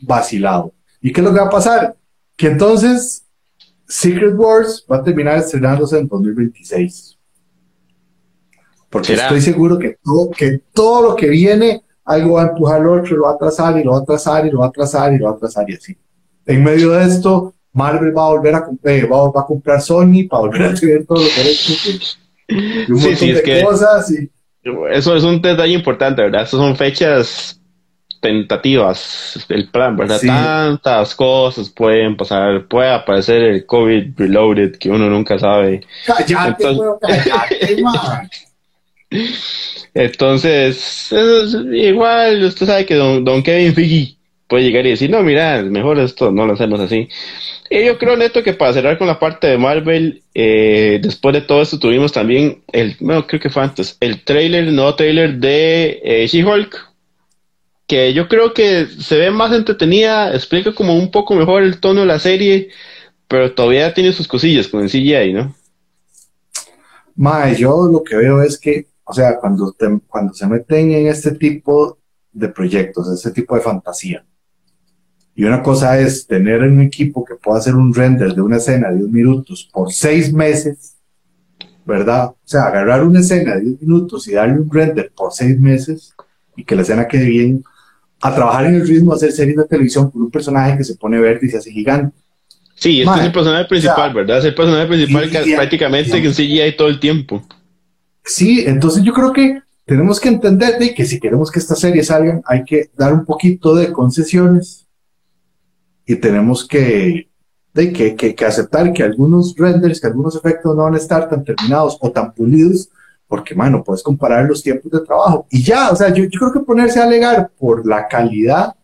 vacilado. ¿Y qué es lo que va a pasar? Que entonces Secret Wars va a terminar estrenándose en 2026. Porque estoy seguro que todo, que todo lo que viene, algo va a empujar al otro, lo va a atrasar y lo va a atrasar y lo va a atrasar y lo va a atrasar y así. En medio de esto, Marvel va a volver a, eh, va, a comprar Sony para volver a tener todo lo que es y un montón de cosas. Eso es un detalle importante, ¿verdad? Esas son fechas tentativas el plan, ¿verdad? Tantas cosas pueden pasar, puede aparecer el COVID reloaded que uno nunca sabe. Entonces, igual usted sabe que don, don Kevin Figgy puede llegar y decir, no, mira, mejor esto no lo hacemos así. Y yo creo, Neto, que para cerrar con la parte de Marvel, eh, después de todo esto tuvimos también el, bueno, creo que fue antes, el trailer, el nuevo trailer de eh, She-Hulk, que yo creo que se ve más entretenida, explica como un poco mejor el tono de la serie, pero todavía tiene sus cosillas con el CGI, ¿no? Mae, yo lo que veo es que, o sea, cuando, cuando se meten en este tipo de proyectos, este tipo de fantasía, y una cosa es tener un equipo que pueda hacer un render de una escena de 10 minutos por seis meses, ¿verdad? O sea, agarrar una escena de 10 minutos y darle un render por seis meses y que la escena quede bien, a trabajar en el ritmo, hacer series de televisión con un personaje que se pone verde y se hace gigante. Sí, este es el personaje principal, ¿verdad? Es el personaje principal que prácticamente que sigue ahí todo el tiempo. Sí, entonces yo creo que tenemos que entender de que si queremos que estas series salgan, hay que dar un poquito de concesiones y tenemos que, de que, que, que aceptar que algunos renders, que algunos efectos no van a estar tan terminados o tan pulidos porque, mano, puedes comparar los tiempos de trabajo. Y ya, o sea, yo, yo creo que ponerse a alegar por la calidad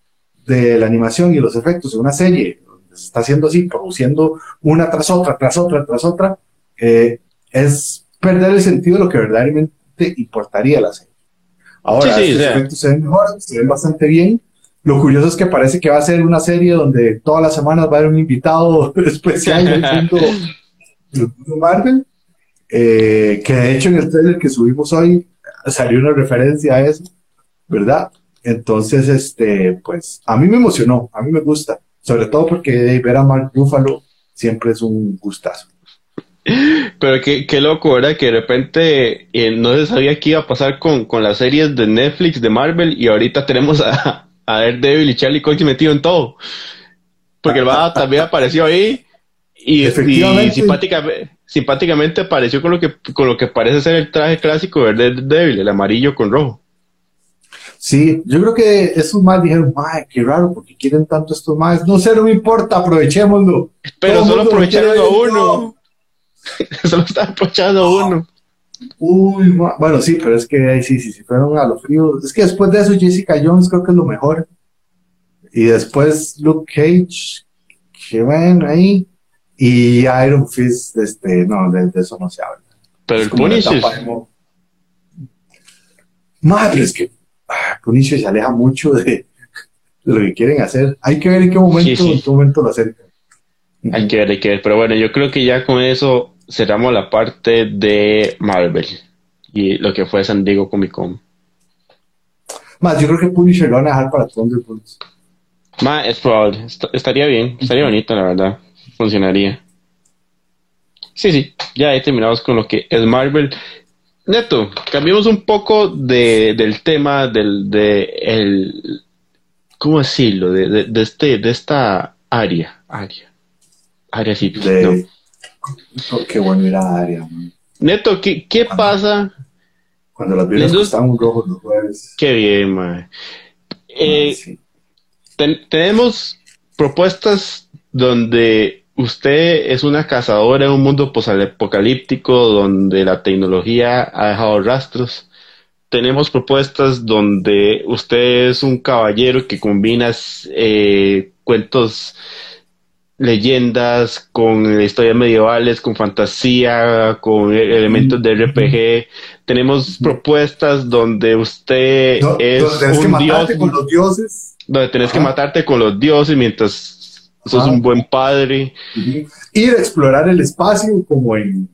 de la animación y los efectos de una serie, donde se está haciendo así, produciendo una tras otra, tras otra, tras otra, eh, es perder el sentido de lo que verdaderamente importaría la serie. Ahora, los efectos se ven mejor, se ven bastante bien. Lo curioso es que parece que va a ser una serie donde todas las semanas va a haber un invitado especial del mundo Marvel. Eh, que de hecho en el trailer que subimos hoy salió una referencia a eso, ¿verdad? Entonces, este, pues a mí me emocionó, a mí me gusta, sobre todo porque ver a Mark Ruffalo siempre es un gustazo. Pero qué, qué loco, ¿verdad? Que de repente eh, no se sabía qué iba a pasar con, con, las series de Netflix, de Marvel, y ahorita tenemos a, a Daredevil y Charlie Cox metido en todo. Porque el va también apareció ahí y, y simpáticamente, simpáticamente apareció con lo que con lo que parece ser el traje clásico de débil, el amarillo con rojo. Sí, yo creo que esos más dijeron, ay, qué raro, porque quieren tanto estos más. No sé, no me importa, aprovechémoslo. Pero solo aprovecharon a uno. solo está aprovechando a uno. Uy, bueno, sí, pero es que ahí sí, sí, sí, fueron a lo frío. Es que después de eso Jessica Jones creo que es lo mejor. Y después Luke Cage, que ven ahí. Y Iron Fist, este, no, de, eso no se habla. Pero el Punisher. Madre, es que ah, Punisher se aleja mucho de, lo que quieren hacer. Hay que ver en qué momento, En qué momento lo hacen. Hay que ver, hay que ver. Pero bueno, yo creo que ya con eso cerramos la parte de Marvel y lo que fue San Diego Comic Con. Más, yo creo que Punisher lo van a dejar para Thunderbolts. Más, es probable. estaría bien, estaría bonito, la verdad. Funcionaría. Sí, sí, ya he terminado con lo que es Marvel. Neto, cambiemos un poco de, del tema del, de el, ¿cómo decirlo? De, de, este, de esta área, área, área sí, de, Qué bueno ir a área. Neto, ¿qué, qué pasa? Cuando las vieron estaban un rojos los jueves. Qué bien, man. Eh, tenemos propuestas donde usted es una cazadora en un mundo posapocalíptico donde la tecnología ha dejado rastros. Tenemos propuestas donde usted es un caballero que combina eh, cuentos leyendas, con historias medievales, con fantasía, con e-, elementos de RPG. Tenemos propuestas donde usted es un dios. Con los dioses. Donde tenés que matarte con los dioses mientras sos un buen padre. Ir a explorar el espacio como en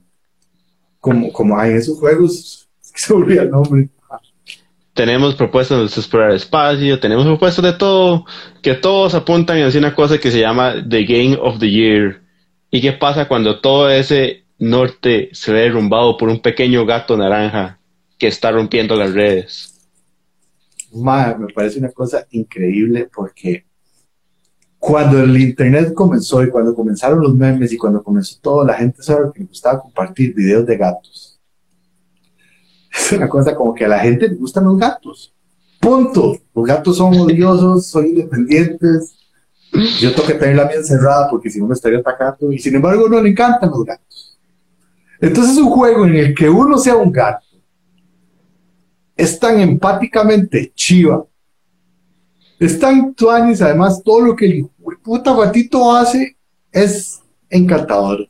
como, como hay en esos juegos. Se olvida el nombre tenemos propuestas de explorar espacio, tenemos propuestas de todo, que todos apuntan hacia una cosa que se llama The Game of the Year. ¿Y qué pasa cuando todo ese norte se ve derrumbado por un pequeño gato naranja que está rompiendo las redes? me parece una cosa increíble porque cuando el internet comenzó y cuando comenzaron los memes y cuando comenzó todo, la gente sabe que le gustaba compartir videos de gatos es una cosa como que a la gente le gustan los gatos. Punto. Los gatos son odiosos, son independientes. Yo tengo que tener la mía encerrada porque si no me estaría atacando. Y sin embargo, no le encantan los gatos. Entonces, un juego en el que uno sea un gato es tan empáticamente chiva, es tan tuanis, además, todo lo que el puta gatito hace es encantador.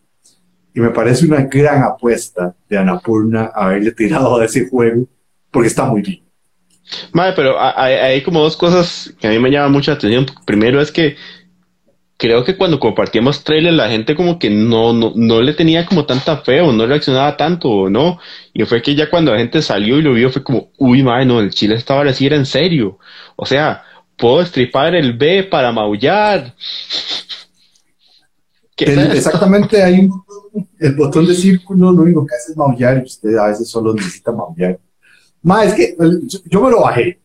Y me parece una gran apuesta de Anapurna haberle tirado a ese juego, porque está muy bien. Madre, pero hay, como dos cosas que a mí me llaman mucha atención. Primero es que creo que cuando compartíamos trailer la gente como que no, no, le tenía como tanta fe o no reaccionaba tanto o no. Y fue que ya cuando la gente salió y lo vio fue como, uy, madre, no, el chile estaba así, era en serio. O sea, puedo estripar el B para maullar. exactamente, hay un el botón de círculo lo único que hace es maullar y usted a veces solo necesita maullar. Más es que yo, me lo bajé.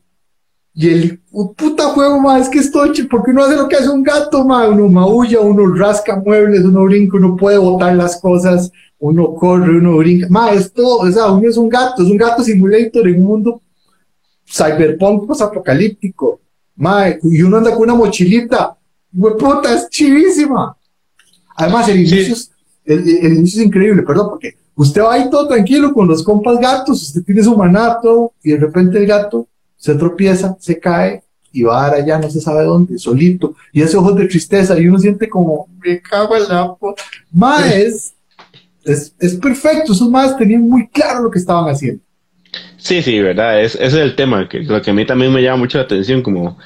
Y el puta juego, más es que estoy, porque uno hace lo que hace un gato, ma, uno maulla, uno rasca muebles, uno brinca, uno puede botar las cosas, uno corre, uno brinca. Ma, esto, o sea, uno es un gato, es un gato simulator en un mundo cyberpunk apocalíptico. Ma, y uno anda con una mochilita, puta, es chivísima. Además, el inicio el, inicio es increíble, perdón, porque usted va ahí todo tranquilo con los compas gatos, usted tiene su manato y de repente el gato se tropieza, se cae y va a dar allá no se sabe dónde, solito, y hace ojos de tristeza y uno siente como, me cago en la... Más es, es, perfecto, esos más tenían muy claro lo que estaban haciendo. Sí, sí, verdad, es, ese es el tema, que lo que a mí también me llama mucho la atención, como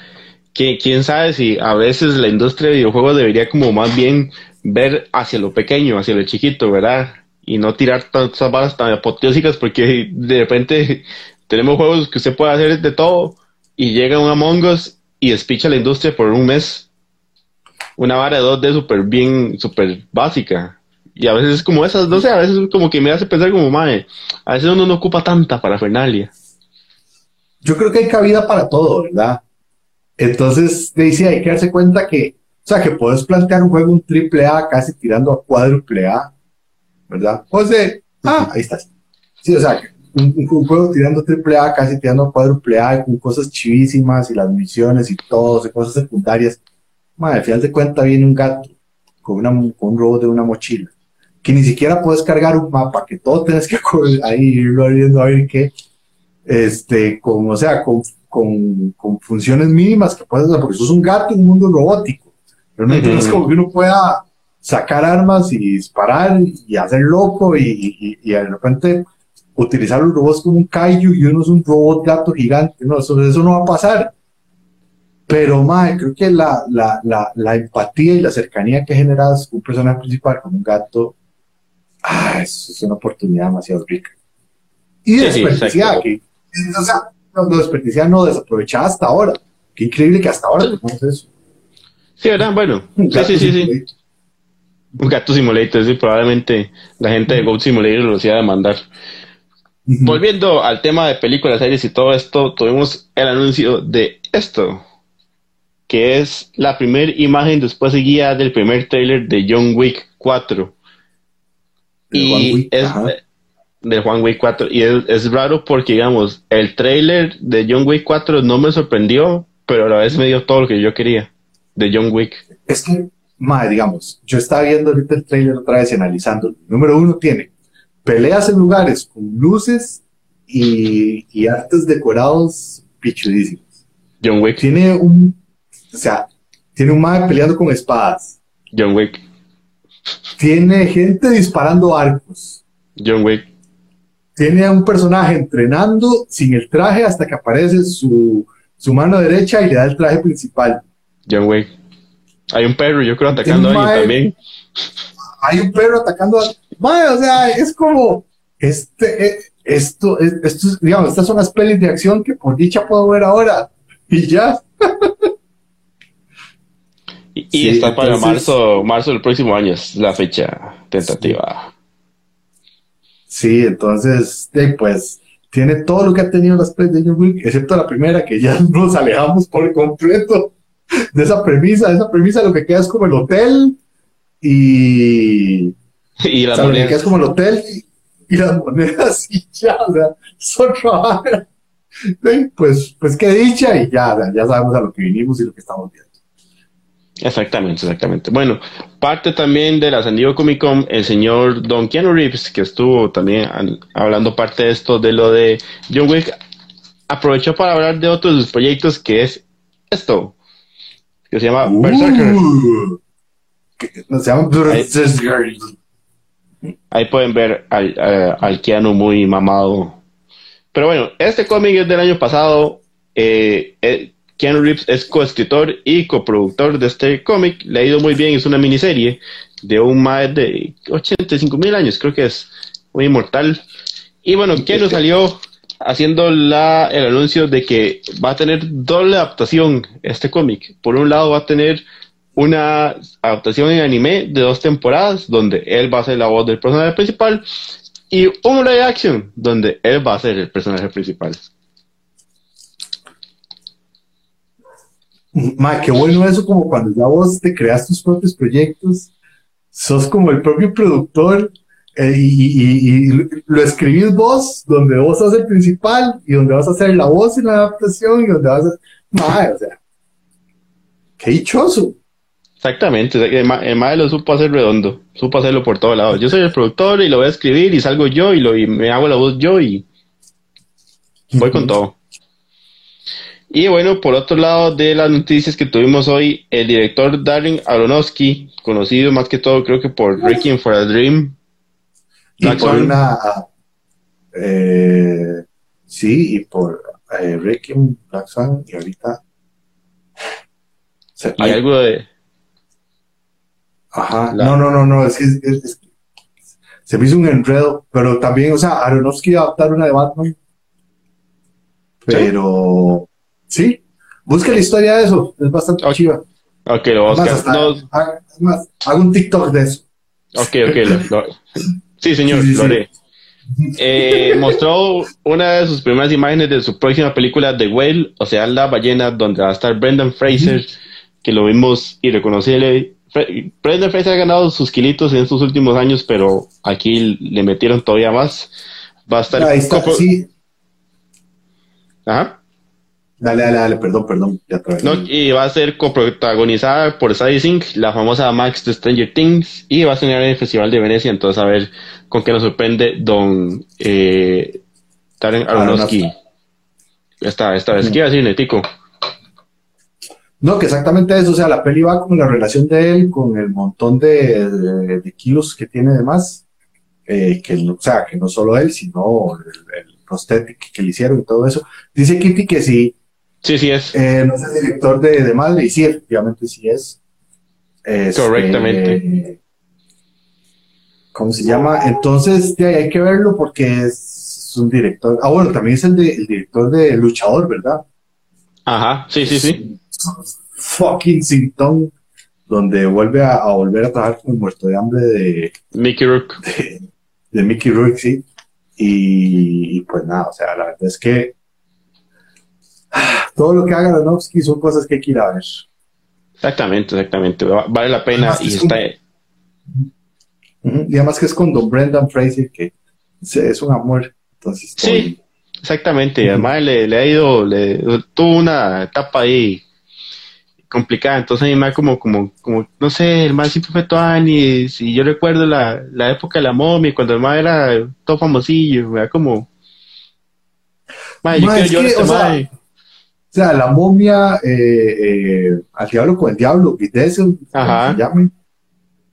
que quién sabe si a veces la industria de videojuegos debería como más bien ver hacia lo pequeño, hacia lo chiquito, ¿verdad? Y no tirar tantas balas tan apoteósicas porque de repente tenemos juegos que usted puede hacer de todo y llega un Among Us y despicha la industria por un mes. Una vara de 2D súper bien, súper básica. Y a veces es como esas, no sé, a veces como que me hace pensar como, madre, a veces uno no ocupa tanta parafernalia. Yo creo que hay cabida para todo, ¿verdad? Entonces, dice, hay que darse cuenta que o sea, que puedes plantear un juego un triple A casi tirando a cuádruple A, ¿verdad? José, ah, ahí estás. Sí, o sea, un, juego tirando triple A casi tirando a cuádruple A con cosas chivísimas y las misiones y todo, y cosas secundarias. Madre, al final de cuentas viene un gato con, una, con un robot de una mochila. Que ni siquiera puedes cargar un mapa, que todo tienes que ahí irlo viendo a ver qué, este, con, o sea, con, con, con funciones mínimas que puedes hacer, porque eso es un gato en un mundo robótico. Pero no es como que uno pueda sacar armas y disparar y hacer loco y, y, de repente utilizar los robots como un kaiju y uno es un robot gato gigante. No, eso, eso no va a pasar. Pero, madre, creo que la, la, la, la, empatía y la cercanía que generas un personaje principal con un gato, ah, eso es una oportunidad demasiado rica. Y desperdiciada, que, o sea, no, desperdiciada, no desaprovechada hasta ahora. Qué increíble que hasta ahora tenemos eso. Sí, ¿verdad? Bueno, sí, sí, sí, Un gato simulator, sí, probablemente la gente de Goat Simulator lo hacía demandar. Volviendo al tema de películas, series y todo esto, tuvimos el anuncio de esto que es la primera imagen después seguida del primer trailer de John Wick 4. Y es de Juan Wick 4. Y es, raro porque, digamos, el trailer de John Wick 4 no me sorprendió, pero a la vez me dio todo lo que yo quería de John Wick. Es que, madre, digamos, yo estaba viendo ahorita el trailer otra vez y analizando. Número uno tiene peleas en lugares con luces y, y artes decorados pichudísimos. John Wick. Tiene un o sea, tiene un mag peleando con espadas. John Wick. Tiene gente disparando arcos. John Wick. Tiene a un personaje entrenando sin el traje hasta que aparece su, su mano derecha y le da el traje principal. John Wick. Hay un perro, yo creo, atacando a alguien también. Hay un perro atacando a. o sea, es como. Este, eh, esto, esto, digamos, estas son las pelis de acción que por dicha puedo ver ahora. Y ya. Y, está para marzo, marzo del próximo año, es la fecha tentativa. Sí, entonces, pues, tiene todo lo que ha tenido las John Wick, excepto la primera, que ya nos alejamos por completo de esa premisa. De esa premisa lo que queda es como el hotel y. Y las Lo que queda es como el hotel y, las monedas y ya, o sea, son trabajar. Pues, pues qué dicha y ya, ya sabemos a lo que vinimos y lo que estamos viendo. Exactamente, exactamente. Bueno, parte también de la San Diego Comic Con, el señor Don Keanu Reeves, que estuvo también hablando parte de esto, de lo de John Wick, aprovechó para hablar de otros de sus proyectos, que es esto, que se llama uh, Berserker. se llama Berserker. Ahí, pueden ver al, al Keanu muy mamado. Pero bueno, este cómic es del año pasado. Eh, eh Keanu Reeves es coescritor y coproductor de este cómic. Le ha ido muy bien, es una miniserie de un más de 85 mil años, creo que es muy inmortal. Y bueno, Keanu salió haciendo la, el anuncio de que va a tener doble adaptación este cómic. Por un lado va a tener una adaptación en anime de dos temporadas, donde él va a ser la voz del personaje principal, y un live action, donde él va a ser el personaje principal. Ma, qué bueno eso, como cuando ya vos te creas tus propios proyectos, sos como el propio productor eh, y, lo escribís vos, donde vos sos el principal y donde vas a hacer la voz en la adaptación y donde vas a... Ma, o sea, qué dichoso. Exactamente, el, lo supo hacer redondo, supo hacerlo por todos lados. Yo soy el productor y lo voy a escribir y salgo yo y, lo, y me hago la voz yo y voy con todo. Y bueno, por otro lado de las noticias que tuvimos hoy, el director Darren Aronofsky, conocido más que todo creo que por Requiem for a Dream. Y por una... Eh, sí, y por eh, Requiem, Black Swan, y ahorita... y algo de... Ajá, no, no, no, no, es que se me hizo un enredo, pero también, o sea, Aronofsky iba a adaptar una de Batman, pero... Sí, busca la historia de eso, es bastante chiva. Ok, lo vamos a hago un TikTok de eso. Ok, ok, sí, señor, lo haré. Eh, mostró una de sus primeras imágenes de su próxima película The Whale, o sea, La Ballena, donde va a estar Brendan Fraser, que lo vimos irreconocible. Brendan Fraser ha ganado sus kilitos en estos últimos años, pero aquí le metieron todavía más. Va a estar. Ahí está, sí. Ajá. Dale, dale, dale, perdón, perdón. Ya no, y va a ser coprotagonizada por Sadie Sink, la famosa Max de Stranger Things, y va a tener en el Festival de Venecia, entonces a ver con qué nos sorprende don eh, Taren Aronofsky. Esta, esta vez, ¿qué iba a decir, Netico? No, que exactamente eso, o sea, la peli va con la relación de él, con el montón de, de, kilos que tiene de más, eh, que, o sea, que no solo él, sino el, el prosthetic que le hicieron y todo eso. Dice Kitty que sí, Sí, sí es. Eh, no es director de, de Madre, y sí, efectivamente sí es. Este, Correctamente. ¿Cómo se llama? Entonces, hay que verlo porque es un director. Ah, bueno, también es el, de, el director de Luchador, ¿verdad? Ajá, sí, sí, sí. Fucking Sintón, donde vuelve a, volver a trabajar con el muerto de hambre de Mickey Rook. De, Mickey Rook, sí. Y, y, pues nada, o sea, la verdad es que todo lo que haga Aronofsky son cosas que hay que ir a ver. Exactamente, exactamente. Vale la pena y está. Y además que es con Don Brendan Fraser, que es un amor. Entonces, sí, exactamente. Además le, ha ido, le, tuvo una etapa ahí complicada. Entonces mí me como, como, como, no sé, el más siempre fue Anis, y yo recuerdo la, la época de la momia, cuando el más era todo famosillo, me da como... yo quiero yo este o sea, la momia, eh, eh, al diablo con el diablo, Videsel, se llame.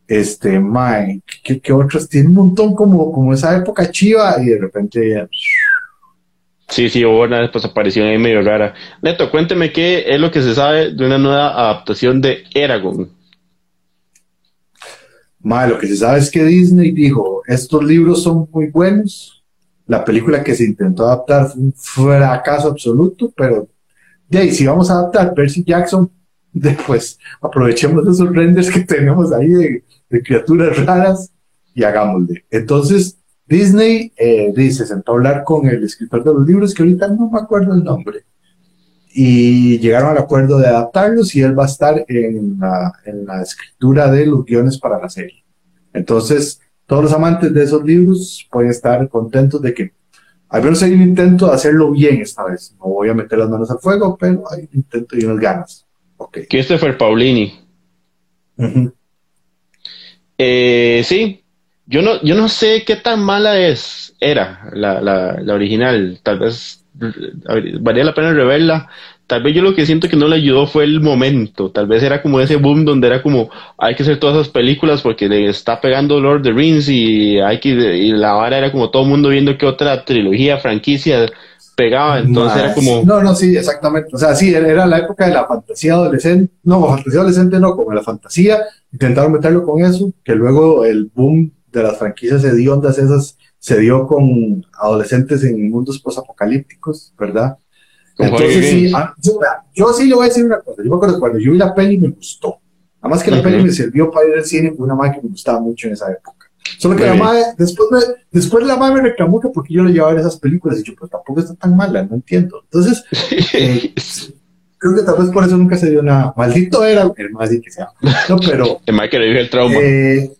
Este, Mike, ¿qué, otros? Tiene un montón como, como esa época chiva y de repente Sí, sí, hubo una desaparición ahí medio rara. Neto, cuénteme qué es lo que se sabe de una nueva adaptación de Eragon. Ma, lo que se sabe es que Disney dijo, estos libros son muy buenos. La película que se intentó adaptar fue un fracaso absoluto, pero de ahí, si vamos a adaptar Percy Jackson, después aprovechemos esos renders que tenemos ahí de, criaturas raras y hagámosle. Entonces, Disney eh, dice, se sentó a hablar con el escritor de los libros, que ahorita no me acuerdo el nombre, y llegaron al acuerdo de adaptarlos y él va a estar en la escritura de los guiones para la serie. Entonces, todos los amantes de esos libros pueden estar contentos de que al menos hay un intento de hacerlo bien esta vez. No voy a meter las manos al fuego, pero hay un intento y unas ganas. Okay. Christopher Paulini. Eh, sí, yo no, yo no sé qué tan mala es, era la, la, la original. Tal vez valía la pena reverla tal vez yo lo que siento que no le ayudó fue el momento. Tal vez era como ese boom donde era como hay que hacer todas esas películas porque le está pegando Lord of the Rings y hay que y la vara era como todo el mundo viendo que otra trilogía, franquicia pegaba. Entonces era como. No, no, sí, exactamente. O sea, sí, era la época de la fantasía adolescente. No, fantasía adolescente no, como la fantasía. Intentaron meterlo con eso, que luego el boom de las franquicias hediondas esas se dio con adolescentes en mundos posapocalípticos, ¿verdad? Entonces, sí, ah, yo, sí le voy a decir una cosa. Yo me acuerdo cuando yo vi la peli me gustó. Además que la peli me sirvió para ir al cine, fue una madre que me gustaba mucho en esa época. Solo que la madre, después, después la madre me reclamó que porque yo le llevaba a ver esas películas y yo, pues tampoco está tan mala, no entiendo. Entonces, eh, creo que tal vez por eso nunca se dio nada. Maldito era el más que sea. No, pero. el le dio el trauma. Eh,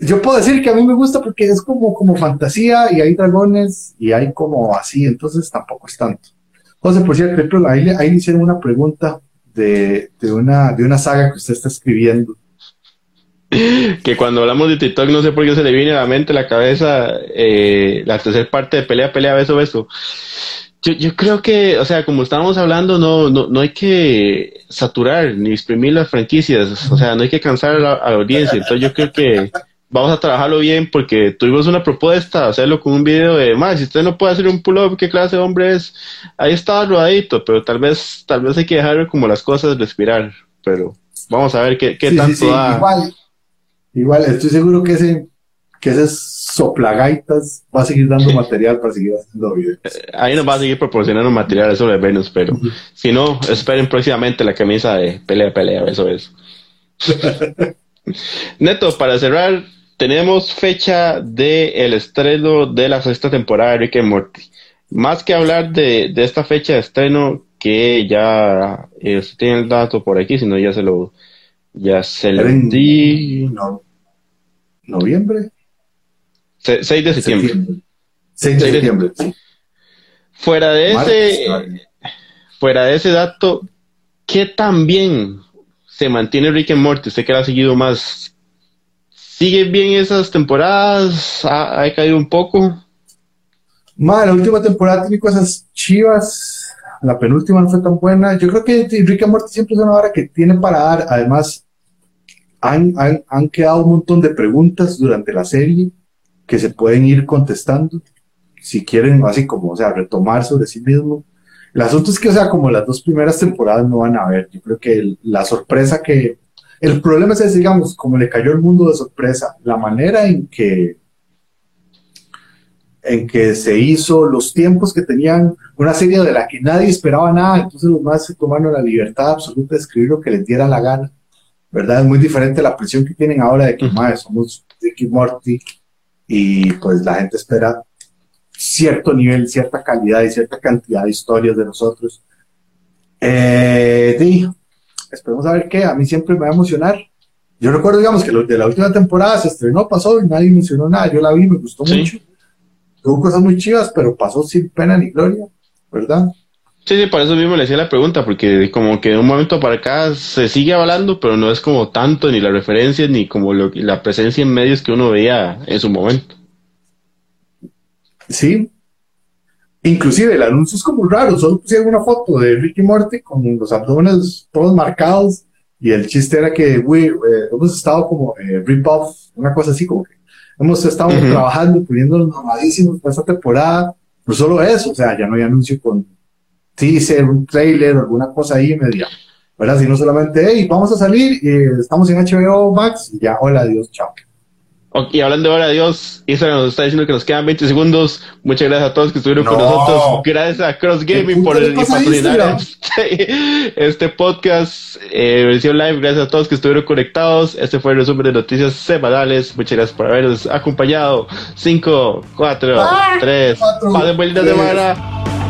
yo puedo decir que a mí me gusta porque es como, como fantasía y hay dragones y hay como así, entonces tampoco es tanto. José, por cierto, ahí, le hicieron una pregunta de, de, una, de una saga que usted está escribiendo. Que cuando hablamos de TikTok, no sé por qué se le viene a la mente, la cabeza, eh, la tercera parte de pelea, pelea, beso, beso. Yo, yo creo que, o sea, como estábamos hablando, no, no, no hay que saturar ni exprimir las franquicias, o sea, no hay que cansar a la audiencia. Entonces yo creo que vamos a trabajarlo bien porque tuvimos una propuesta, hacerlo con un video de, más si usted no puede hacer un pull-up, ¿qué clase de hombre es? Ahí está rodadito, pero tal vez, tal vez hay que dejar como las cosas respirar, pero vamos a ver qué, qué tanto Igual, igual, estoy seguro que ese, que ese soplagaitas va a seguir dando material para seguir haciendo videos. Eh, ahí nos va a seguir proporcionando material sobre Venus, pero si no, esperen próximamente la camisa de pelea, pelea, eso es. Neto, para cerrar, tenemos fecha del el estreno de la sexta temporada de Rick and Morty. Más que hablar de, esta fecha de estreno, que ya eh, tiene el dato por aquí, si no ya se lo ya se lo di. ¿Noviembre? 6 de septiembre. 6 de septiembre. Fuera de ese, fuera de ese dato, ¿qué tan bien se mantiene Rick and Morty? Usted que lo ha seguido más. ¿Sigue bien esas temporadas? ¿Ha, caído un poco? Ma, la última temporada tiene cosas chivas. La penúltima no fue tan buena. Yo creo que Rick and Morty siempre es una hora que tiene para dar. Además, han, han, han quedado un montón de preguntas durante la serie que se pueden ir contestando si quieren, así como, o sea, retomar sobre sí mismo. El asunto es que, o sea, como las dos primeras temporadas no van a ver. Yo creo que el- la sorpresa que. El problema es, ese, digamos, como le cayó el mundo de sorpresa, la manera en que en que se hizo, los tiempos que tenían una serie de la que nadie esperaba nada, entonces los más se tomaron la libertad absoluta de escribir lo que les diera la gana, ¿verdad? Es muy diferente la presión que tienen ahora de que, Ujú. "Mae, somos Rick y Morty, y pues la gente espera cierto nivel, cierta calidad y cierta cantidad de historias de nosotros. Eh, di, esperemos a ver qué, a mí siempre me va a emocionar. Yo recuerdo, digamos, que lo de la última temporada se estrenó, pasó y nadie mencionó nada. Yo la vi, me gustó Sí. mucho. Tuvo cosas muy chivas, pero pasó sin pena ni gloria, ¿verdad? Sí, sí, por eso mismo le hacía la pregunta, porque como que de un momento para acá se sigue hablando, pero no es como tanto ni la referencia ni como lo- la presencia en medios que uno veía en su momento. Sí. Inclusive el anuncio es como raro, solo pusieron una foto de Ricky Morty con los abdómenes todos marcados y el chiste era que güey, eh, hemos estado como eh, rip-off, una cosa así como que hemos estado trabajando, poniéndonos mamadísimos para esta temporada, pero solo eso, o sea, ya no hay anuncio con teaser, un trailer, alguna cosa ahí media, ¿verdad? Sino solamente, hey, vamos a salir, eh, estamos en HBO Max y ya, hola, adiós, chao. Y hablando ahora de Dios, Instagram nos está diciendo que nos quedan 20 segundos. Muchas gracias a todos que estuvieron con No. nosotros. Gracias a Cross ¿Qué Gaming por el patrocinar este, este podcast, eh, versión live. Gracias a todos que estuvieron conectados. Este fue el resumen de noticias semanales. Muchas gracias por habernos acompañado. 5, 4, Ah, 3, cuatro, pasen buen día de tres. semana.